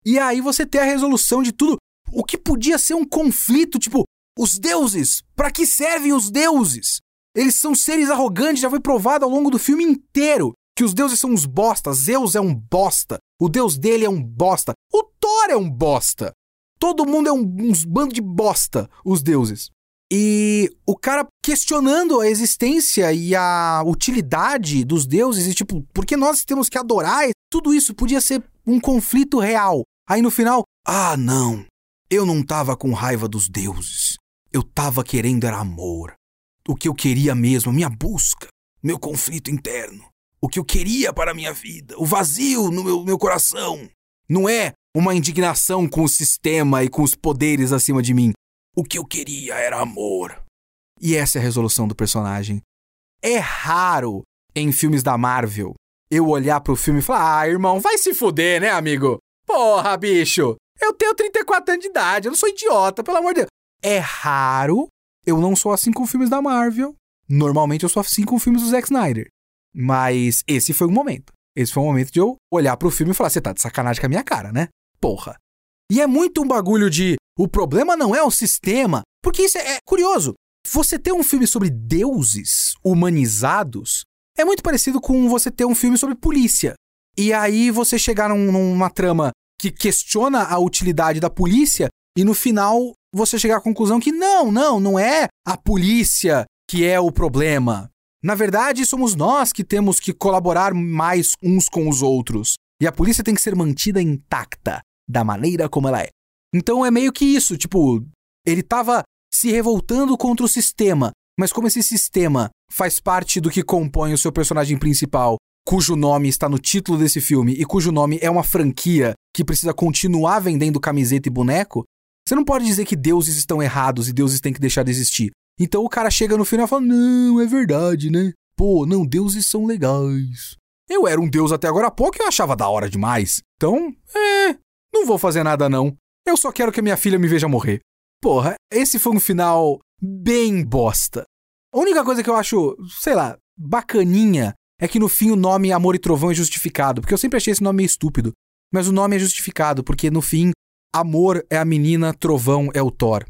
E aí você tem a resolução de tudo. O que podia ser um conflito, tipo, os deuses. Para que servem os deuses? Eles são seres arrogantes, já foi provado ao longo do filme inteiro que os deuses são uns bostas. Zeus é um bosta. O deus dele é um bosta. O Thor é um bosta. Todo mundo é um, bando de bosta, os deuses. E o cara questionando a existência e a utilidade dos deuses, e tipo, por que nós temos que adorar? Tudo isso podia ser um conflito real. Aí no final, ah, não, eu não tava com raiva dos deuses. Eu tava querendo era amor o que eu queria mesmo, minha busca, meu conflito interno, o que eu queria para a minha vida, o vazio no meu, meu coração. Não é uma indignação com o sistema e com os poderes acima de mim. O que eu queria era amor. E essa é a resolução do personagem. É raro em filmes da Marvel eu olhar pro filme e falar: Ah, irmão, vai se fuder, né, amigo? Porra, bicho! Eu tenho 34 anos de idade, eu não sou idiota, pelo amor de Deus. É raro eu não sou assim com filmes da Marvel. Normalmente eu sou assim com filmes do Zack Snyder. Mas esse foi o momento. Esse foi o momento de eu olhar pro filme e falar: você tá de sacanagem com a minha cara, né? Porra. E é muito um bagulho de. O problema não é o sistema. Porque isso é, é curioso. Você ter um filme sobre deuses humanizados é muito parecido com você ter um filme sobre polícia. e aí você chegar num- numa trama que questiona a utilidade da polícia e no final você chegar à conclusão que não, não, não é a polícia que é o problema. Na verdade, somos nós que temos que colaborar mais uns com os outros. E a polícia tem que ser mantida intacta, da maneira como ela é. Então é meio que isso, tipo, ele tava se revoltando contra o sistema, mas como esse sistema faz parte do que compõe o seu personagem principal, cujo nome está no título desse filme e cujo nome é uma franquia que precisa continuar vendendo camiseta e boneco, você não pode dizer que deuses estão errados e deuses têm que deixar de existir. Então o cara chega no final e fala: Não, é verdade, né? Pô, não, deuses são legais. Eu era um deus até agora há pouco e eu achava da hora demais. Então, é. Não vou fazer nada, não. Eu só quero que a minha filha me veja morrer. Porra, esse foi um final bem bosta. A única coisa que eu acho, sei lá, bacaninha é que no fim o nome Amor e Trovão é justificado, porque eu sempre achei esse nome meio estúpido. Mas o nome é justificado, porque no fim, Amor é a menina, Trovão é o Thor.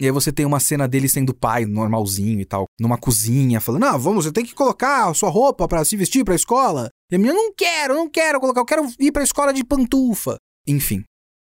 E aí você tem uma cena dele sendo pai, normalzinho e tal, numa cozinha, falando: "Ah, vamos, você tem que colocar a sua roupa pra se vestir pra escola". E a menina: "Não quero, não quero colocar, eu quero ir pra escola de pantufa". Enfim.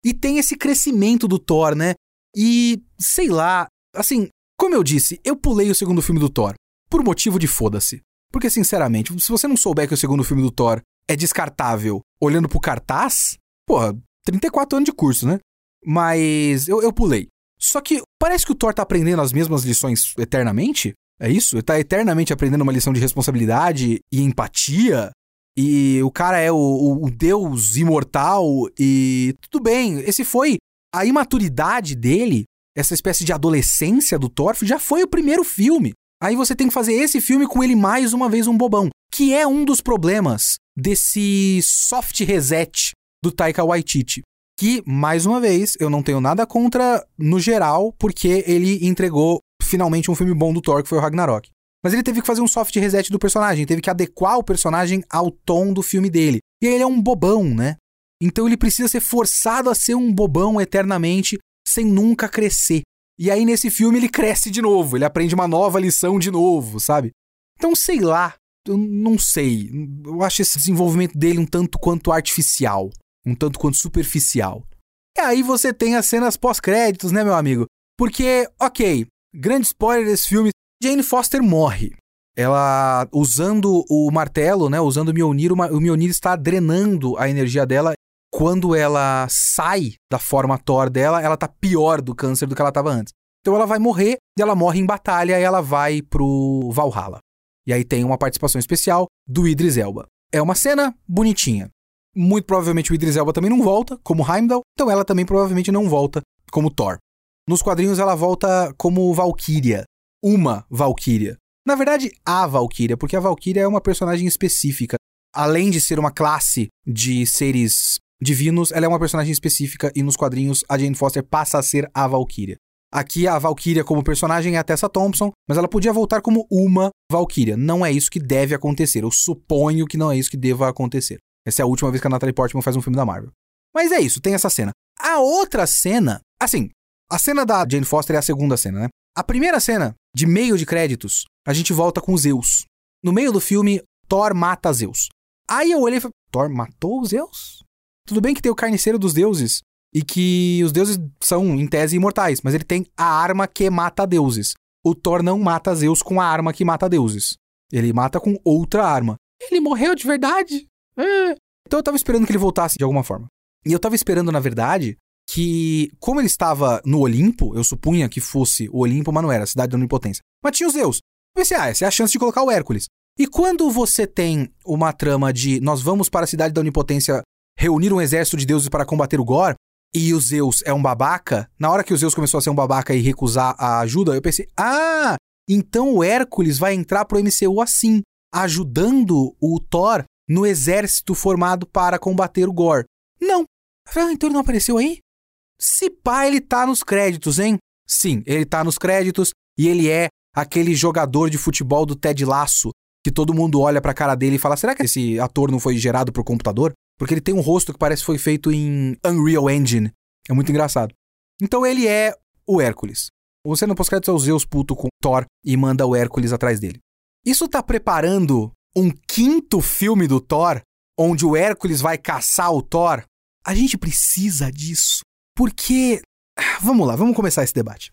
E tem esse crescimento do Thor, né? E sei lá, assim, como eu disse, eu pulei o segundo filme do Thor por motivo de foda-se. Porque sinceramente, se você não souber que o segundo filme do Thor é descartável, olhando pro cartaz, porra, 34 anos de curso, né? Mas eu, eu pulei. Só que parece que o Thor tá aprendendo as mesmas lições eternamente. É isso? Ele tá eternamente aprendendo uma lição de responsabilidade e empatia. E o cara é o, o- o deus imortal. E tudo bem, esse foi. A imaturidade dele, essa espécie de adolescência do Thor, já foi o primeiro filme. Aí você tem que fazer esse filme com ele mais uma vez um bobão. Que é um dos problemas desse soft reset do Taika Waititi que, mais uma vez, eu não tenho nada contra no geral, porque ele entregou finalmente um filme bom do Thor, que foi o Ragnarok. Mas ele teve que fazer um soft reset do personagem, teve que adequar o personagem ao tom do filme dele. E ele é um bobão, né? Então ele precisa ser forçado a ser um bobão eternamente, sem nunca crescer. E aí nesse filme ele cresce de novo, ele aprende uma nova lição de novo, sabe? Então sei lá, eu não sei. Eu acho esse desenvolvimento dele um tanto quanto artificial um tanto quanto superficial. E aí você tem as cenas pós-créditos, né, meu amigo? Porque, ok, grande spoiler desse filme, Jane Foster morre. Ela, usando o martelo, né, usando o Mjolnir, o Mjolnir está drenando a energia dela. Quando ela sai da forma Thor dela, ela tá pior do câncer do que ela estava antes. Então ela vai morrer, e ela morre em batalha, e ela vai pro Valhalla. E aí tem uma participação especial do Idris Elba. É uma cena bonitinha. Muito provavelmente o Idris Elba também não volta, como Heimdall, então ela também provavelmente não volta como Thor. Nos quadrinhos ela volta como Valkyria. Uma Valkyria. Na verdade, a Valkyria, porque a Valkyria é uma personagem específica. Além de ser uma classe de seres divinos, ela é uma personagem específica e nos quadrinhos a Jane Foster passa a ser a Valkyria. Aqui a Valkyria como personagem é a Tessa Thompson, mas ela podia voltar como uma Valkyria. Não é isso que deve acontecer. Eu suponho que não é isso que deva acontecer. Essa é a última vez que a Natalie Portman faz um filme da Marvel. Mas é isso, tem essa cena. A outra cena, assim, a cena da Jane Foster é a segunda cena, né? A primeira cena, de meio de créditos, a gente volta com Zeus. No meio do filme, Thor mata Zeus. Aí eu olhei e falei, Thor matou Zeus? Tudo bem que tem o carniceiro dos deuses e que os deuses são, em tese, imortais, mas ele tem a arma que mata deuses. O Thor não mata Zeus com a arma que mata deuses. Ele mata com outra arma. Ele morreu de verdade? É. Então eu tava esperando que ele voltasse de alguma forma. E eu tava esperando, na verdade, que, como ele estava no Olimpo, eu supunha que fosse o Olimpo, mas não era, a cidade da Onipotência. Mas tinha os Zeus. Eu pensei, ah, essa é a chance de colocar o Hércules. E quando você tem uma trama de nós vamos para a cidade da Onipotência reunir um exército de deuses para combater o Gore, e o Zeus é um babaca, na hora que o Zeus começou a ser um babaca e recusar a ajuda, eu pensei, ah, então o Hércules vai entrar pro MCU assim, ajudando o Thor no exército formado para combater o Gore. Não. Ah, então ele não apareceu aí? Se pá, ele tá nos créditos, hein? Sim, ele tá nos créditos e ele é aquele jogador de futebol do Ted Lasso que todo mundo olha pra cara dele e fala: será que esse ator não foi gerado por computador? Porque ele tem um rosto que parece que foi feito em Unreal Engine. É muito engraçado. Então ele é o Hércules. Você não pós-créditos é o Zeus puto com Thor e manda o Hércules atrás dele. Isso tá preparando um quinto filme do Thor onde o Hércules vai caçar o Thor, a gente precisa disso. Porque. Vamos lá, vamos começar esse debate.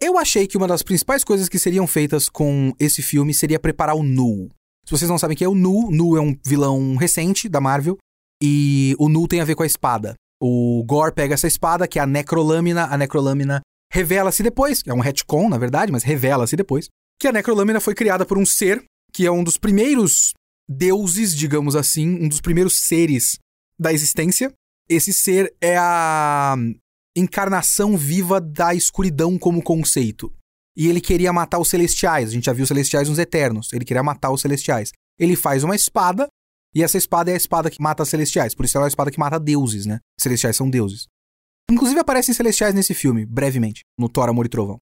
Eu achei que uma das principais coisas que seriam feitas com esse filme seria preparar o Nu. Se vocês não sabem o que é o Nu, Nu é um vilão recente da Marvel. E o Nu tem a ver com a espada. O Gore pega essa espada, que é a Necrolâmina. A Necrolâmina revela-se depois, é um retcon, na verdade, mas revela-se depois, que a Necrolâmina foi criada por um ser que é um dos primeiros deuses, digamos assim, um dos primeiros seres da existência. Esse ser é a encarnação viva da escuridão como conceito. E ele queria matar os celestiais. A gente já viu os celestiais nos Eternos. Ele queria matar os celestiais. Ele faz uma espada, e essa espada é a espada que mata celestiais. Por isso ela é a espada que mata deuses, né? Celestiais são deuses. Inclusive aparecem celestiais nesse filme, brevemente, no Thor, Amor e Trovão.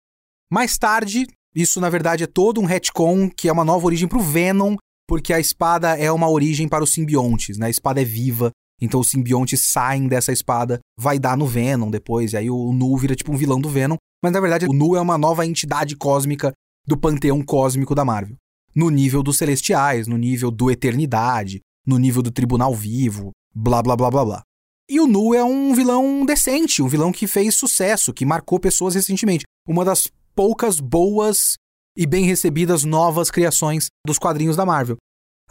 Mais tarde, isso na verdade é todo um retcon que é uma nova origem pro Venom, porque a espada é uma origem para os simbiontes, né? A espada é viva, então os simbiontes saem dessa espada, vai dar no Venom depois, e aí o Nu vira tipo um vilão do Venom, mas na verdade o Nu é uma nova entidade cósmica do panteão cósmico da Marvel. No nível dos Celestiais, no nível do Eternidade, no nível do Tribunal Vivo, blá blá blá blá blá. E o Nu é um vilão decente, um vilão que fez sucesso, que marcou pessoas recentemente. Uma das poucas boas e bem recebidas novas criações dos quadrinhos da Marvel.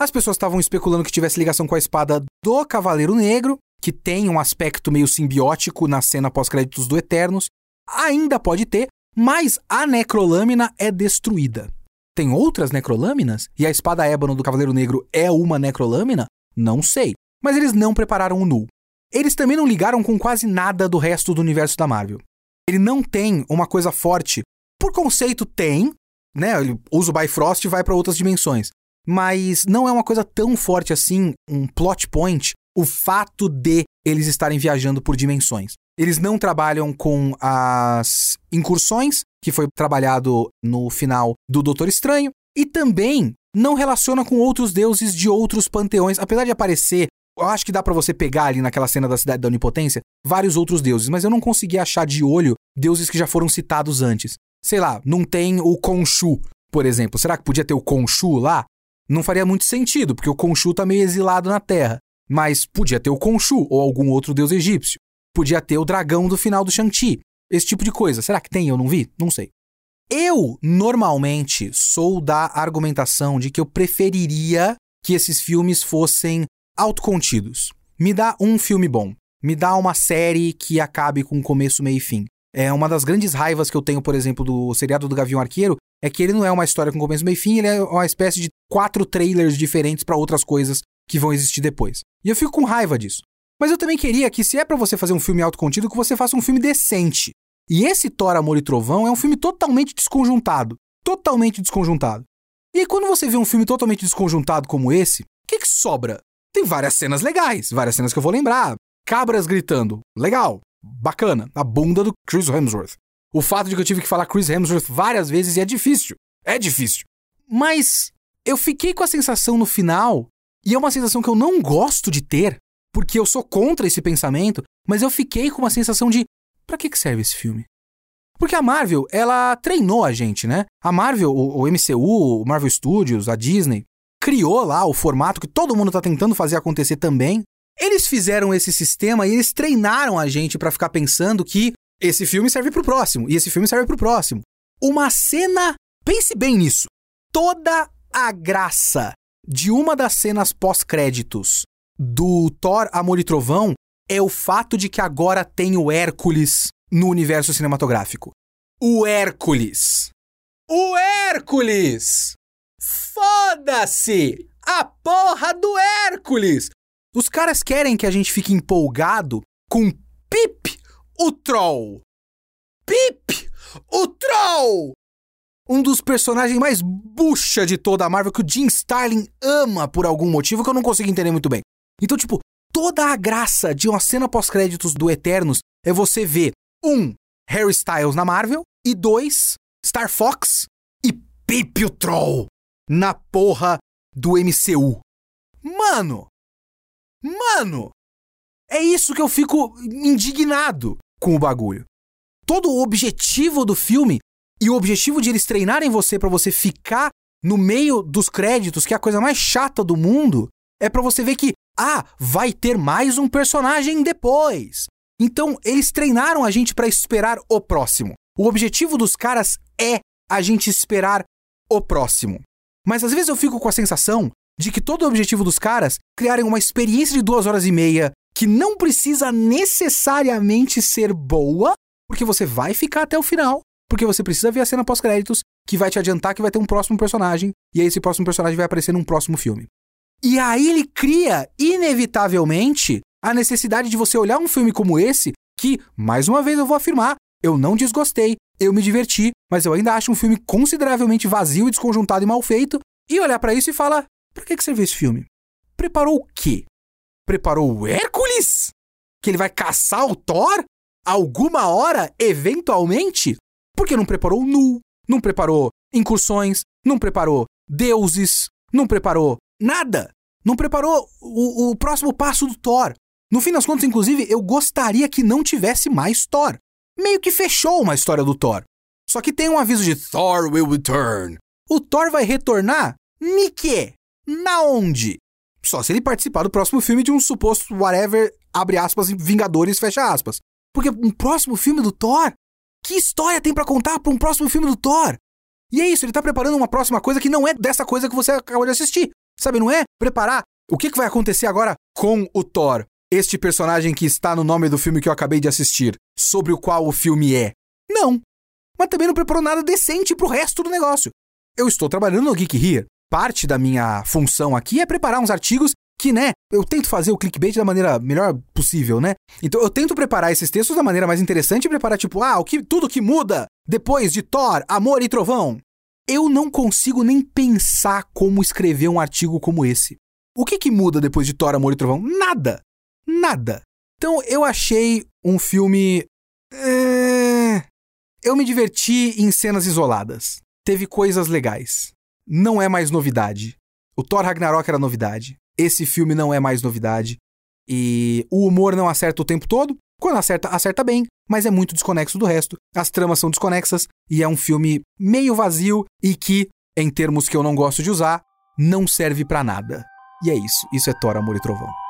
As pessoas estavam especulando que tivesse ligação com a espada do Cavaleiro Negro, que tem um aspecto meio simbiótico na cena pós-créditos do Eternos. Ainda pode ter, mas a necrolâmina é destruída. Tem outras necrolâminas? E a espada ébano do Cavaleiro Negro é uma necrolâmina? Não sei. Mas eles não prepararam o Nu. Eles também não ligaram com quase nada do resto do universo da Marvel. Ele não tem uma coisa forte. Por conceito, tem, né? Ele usa o Bifrost e vai para outras dimensões mas não é uma coisa tão forte assim, um plot point, o fato de eles estarem viajando por dimensões. Eles não trabalham com as incursões, que foi trabalhado no final do Doutor Estranho, e também não relaciona com outros deuses de outros panteões, apesar de aparecer eu acho que dá para você pegar ali naquela cena da cidade da onipotência vários outros deuses, mas eu não consegui achar de olho deuses que já foram citados antes. Sei lá, não tem o Khonshu, por exemplo. Será que podia ter o Khonshu lá? Não faria muito sentido, porque o Khonshu tá meio exilado na Terra. Mas podia ter o Khonshu ou algum outro deus egípcio. Podia ter o dragão do final do Shang-Chi. Esse tipo de coisa. Será que tem? Eu não vi? Não sei. Eu, normalmente, sou da argumentação de que eu preferiria que esses filmes fossem autocontidos. Me dá um filme bom. Me dá uma série que acabe com começo, meio e fim. É uma das grandes raivas que eu tenho, por exemplo, do seriado do Gavião Arqueiro, é que ele não é uma história com começo, meio e fim, ele é uma espécie de quatro trailers diferentes para outras coisas que vão existir depois. E eu fico com raiva disso. Mas eu também queria que, se é para você fazer um filme autocontido, que você faça um filme decente. E esse Thor, Amor e Trovão é um filme totalmente desconjuntado. Totalmente desconjuntado. E aí, quando você vê um filme totalmente desconjuntado como esse, o que, que sobra? Tem várias cenas legais, várias cenas que eu vou lembrar. Cabras gritando. Legal. Bacana. A bunda do Chris Hemsworth. O fato de que eu tive que falar Chris Hemsworth várias vezes é difícil. É difícil. Mas eu fiquei com a sensação no final, e é uma sensação que eu não gosto de ter, porque eu sou contra esse pensamento, mas eu fiquei com uma sensação de para que serve esse filme? Porque a Marvel, ela treinou a gente, né? A Marvel, o, o MCU, o Marvel Studios, a Disney, criou lá o formato que todo mundo tá tentando fazer acontecer também. Eles fizeram esse sistema e eles treinaram a gente para ficar pensando que esse filme serve pro próximo, e esse filme serve pro próximo. Uma cena, pense bem nisso. Toda a graça de uma das cenas pós-créditos do Thor Amor e Trovão é o fato de que agora tem o Hércules no universo cinematográfico. O Hércules! O Hércules! Foda-se! A porra do Hércules! Os caras querem que a gente fique empolgado com Pip o Troll. Pip, o Troll! Um dos personagens mais bucha de toda a Marvel que o Jim Starlin ama por algum motivo que eu não consigo entender muito bem. Então, tipo, toda a graça de uma cena pós-créditos do Eternos é você ver, um, Harry Styles na Marvel, e dois, Star Fox e Pip o Troll na porra do MCU. Mano! Mano! É isso que eu fico indignado com o bagulho. Todo o objetivo do filme e o objetivo de eles treinarem você para você ficar no meio dos créditos, que é a coisa mais chata do mundo, é para você ver que ah, vai ter mais um personagem depois. Então, eles treinaram a gente para esperar o próximo. O objetivo dos caras é a gente esperar o próximo. Mas às vezes eu fico com a sensação de que todo o objetivo dos caras criarem uma experiência de duas horas e meia que não precisa necessariamente ser boa, porque você vai ficar até o final, porque você precisa ver a cena pós-créditos, que vai te adiantar que vai ter um próximo personagem, e aí esse próximo personagem vai aparecer num próximo filme. E aí ele cria, inevitavelmente, a necessidade de você olhar um filme como esse, que, mais uma vez eu vou afirmar, eu não desgostei, eu me diverti, mas eu ainda acho um filme consideravelmente vazio desconjuntado e mal feito, e olhar para isso e falar: pra que, que você viu esse filme? Preparou o quê? Preparou o Hércules? Que ele vai caçar o Thor? Alguma hora, eventualmente? Porque não preparou nu, não preparou incursões, não preparou deuses, não preparou nada. Não preparou o, o próximo passo do Thor. No fim das contas, inclusive, eu gostaria que não tivesse mais Thor. Meio que fechou uma história do Thor. Só que tem um aviso de Thor will return. O Thor vai retornar? Nike? Na onde? Só se ele participar do próximo filme de um suposto whatever, abre aspas, Vingadores, fecha aspas. Porque um próximo filme do Thor? Que história tem para contar para um próximo filme do Thor? E é isso, ele tá preparando uma próxima coisa que não é dessa coisa que você acabou de assistir. Sabe, não é? Preparar o que, que vai acontecer agora com o Thor, este personagem que está no nome do filme que eu acabei de assistir, sobre o qual o filme é. Não. Mas também não preparou nada decente pro resto do negócio. Eu estou trabalhando no Geek Here. Parte da minha função aqui é preparar uns artigos que, né, eu tento fazer o clickbait da maneira melhor possível, né? Então eu tento preparar esses textos da maneira mais interessante e preparar, tipo, ah, o que, tudo que muda depois de Thor, Amor e Trovão. Eu não consigo nem pensar como escrever um artigo como esse. O que, que muda depois de Thor, Amor e Trovão? Nada. Nada. Então eu achei um filme. É... Eu me diverti em cenas isoladas. Teve coisas legais. Não é mais novidade. O Thor Ragnarok era novidade. Esse filme não é mais novidade. E o humor não acerta o tempo todo. Quando acerta, acerta bem, mas é muito desconexo do resto. As tramas são desconexas e é um filme meio vazio e que, em termos que eu não gosto de usar, não serve para nada. E é isso. Isso é Thor, Amor e Trovão.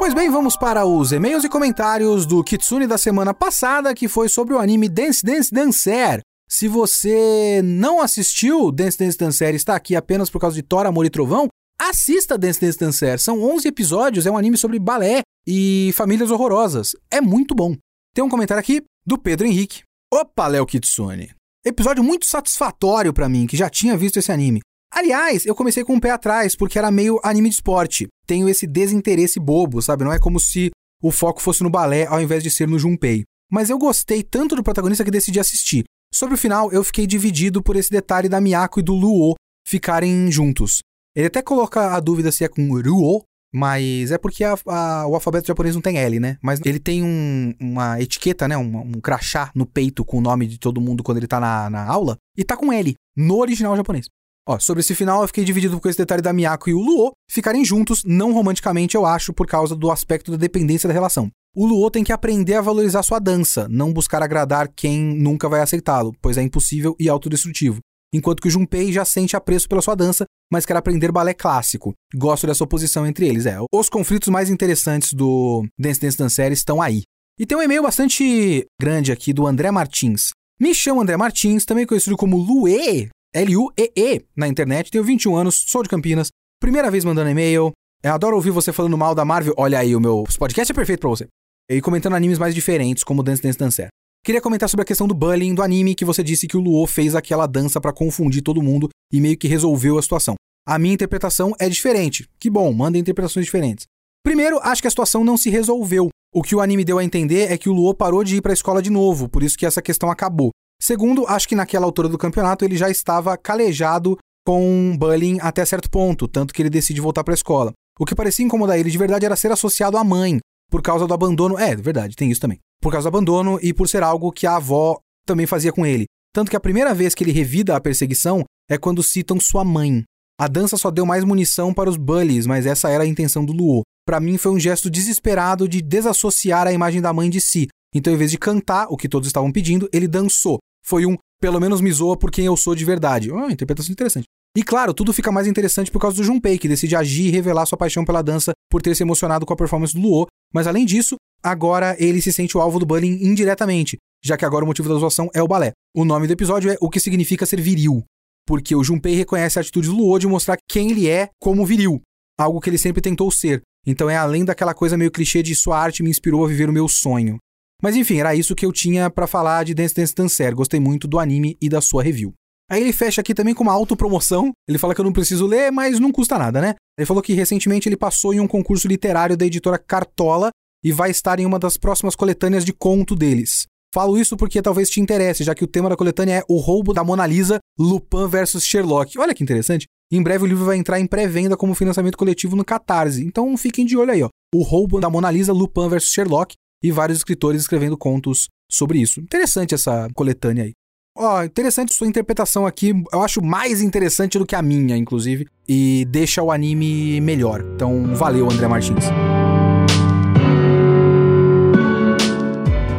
Pois bem, vamos para os e-mails e comentários do Kitsune da semana passada, que foi sobre o anime Dance Dance Dancer. Se você não assistiu Dance Dance Dancer e está aqui apenas por causa de Thor, Amor e Trovão, Assista Dance Dance Dancer. São 11 episódios, é um anime sobre balé e famílias horrorosas. É muito bom. Tem um comentário aqui do Pedro Henrique. Opa, Léo Kitsune. Episódio muito satisfatório para mim, que já tinha visto esse anime. Aliás, eu comecei com o um pé atrás, porque era meio anime de esporte. Tenho esse desinteresse bobo, sabe? Não é como se o foco fosse no balé ao invés de ser no Junpei. Mas eu gostei tanto do protagonista que decidi assistir. Sobre o final, eu fiquei dividido por esse detalhe da Miyako e do Luo ficarem juntos. Ele até coloca a dúvida se é com Ruo, mas é porque a, a, o alfabeto japonês não tem L, né? Mas ele tem um, uma etiqueta, né? Um, um, crachá no peito com o nome de todo mundo quando ele tá na, na aula. E tá com L, no original japonês. Ó, sobre esse final eu fiquei dividido com esse detalhe da Miyako e o Luo ficarem juntos, não romanticamente, eu acho, por causa do aspecto da dependência da relação. O Luo tem que aprender a valorizar sua dança, não buscar agradar quem nunca vai aceitá-lo, pois é impossível e autodestrutivo enquanto que o Junpei já sente apreço pela sua dança, mas quer aprender balé clássico. Gosto dessa oposição entre eles, é. Os conflitos mais interessantes do Dance Dance Dancer estão aí. E tem um e-mail bastante grande aqui do André Martins. Me chamo André Martins, também conhecido como Lue, L-U-E-E, na internet, tenho 21 anos, sou de Campinas, primeira vez mandando e-mail, eu adoro ouvir você falando mal da Marvel, olha aí, o meu podcast é perfeito pra você. E comentando animes mais diferentes, como Dance Dance Dancer. Queria comentar sobre a questão do bullying do anime que você disse que o Luo fez aquela dança para confundir todo mundo e meio que resolveu a situação. A minha interpretação é diferente. Que bom, manda interpretações diferentes. Primeiro, acho que a situação não se resolveu. O que o anime deu a entender é que o Luo parou de ir para a escola de novo, por isso que essa questão acabou. Segundo, acho que naquela altura do campeonato ele já estava calejado com bullying até certo ponto, tanto que ele decide voltar para a escola. O que parecia incomodar ele de verdade era ser associado à mãe, por causa do abandono. É, verdade, tem isso também por causa do abandono e por ser algo que a avó também fazia com ele. Tanto que a primeira vez que ele revida a perseguição é quando citam sua mãe. A dança só deu mais munição para os bullies, mas essa era a intenção do Luo. Para mim foi um gesto desesperado de desassociar a imagem da mãe de si. Então, em vez de cantar o que todos estavam pedindo, ele dançou. Foi um, pelo menos me zoa por quem eu sou de verdade. Oh, interpretação interessante. E claro, tudo fica mais interessante por causa do Junpei, que decide agir e revelar sua paixão pela dança por ter se emocionado com a performance do Luo, mas além disso, agora ele se sente o alvo do bullying indiretamente, já que agora o motivo da zoação é o balé. O nome do episódio é O que significa ser viril, porque o Junpei reconhece a atitude do Luo de mostrar quem ele é como viril, algo que ele sempre tentou ser. Então é além daquela coisa meio clichê de sua arte me inspirou a viver o meu sonho. Mas enfim, era isso que eu tinha para falar de Dance Dance Dancer. Gostei muito do anime e da sua review. Aí ele fecha aqui também com uma autopromoção. Ele fala que eu não preciso ler, mas não custa nada, né? Ele falou que recentemente ele passou em um concurso literário da editora Cartola e vai estar em uma das próximas coletâneas de conto deles. Falo isso porque talvez te interesse, já que o tema da coletânea é O Roubo da Mona Lisa, Lupin versus Sherlock. Olha que interessante. Em breve o livro vai entrar em pré-venda como financiamento coletivo no Catarse. Então fiquem de olho aí, ó. O Roubo da Mona Lisa, Lupin versus Sherlock e vários escritores escrevendo contos sobre isso. Interessante essa coletânea aí. Ó, interessante sua interpretação aqui. Eu acho mais interessante do que a minha, inclusive. E deixa o anime melhor. Então, valeu, André Martins.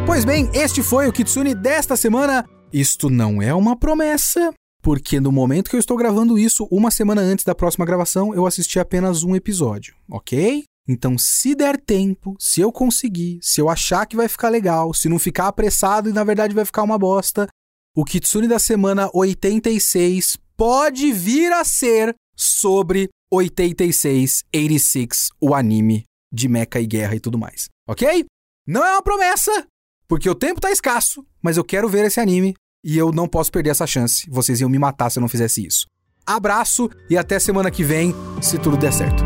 Pois bem, este foi o Kitsune desta semana. Isto não é uma promessa, porque no momento que eu estou gravando isso, uma semana antes da próxima gravação, eu assisti apenas um episódio, ok? Então, se der tempo, se eu conseguir, se eu achar que vai ficar legal, se não ficar apressado e na verdade vai ficar uma bosta, o Kitsune da semana 86 pode vir a ser sobre 86, 86, o anime de mecha e guerra e tudo mais, ok? Não é uma promessa, porque o tempo tá escasso, mas eu quero ver esse anime e eu não posso perder essa chance. Vocês iam me matar se eu não fizesse isso. Abraço e até semana que vem, se tudo der certo.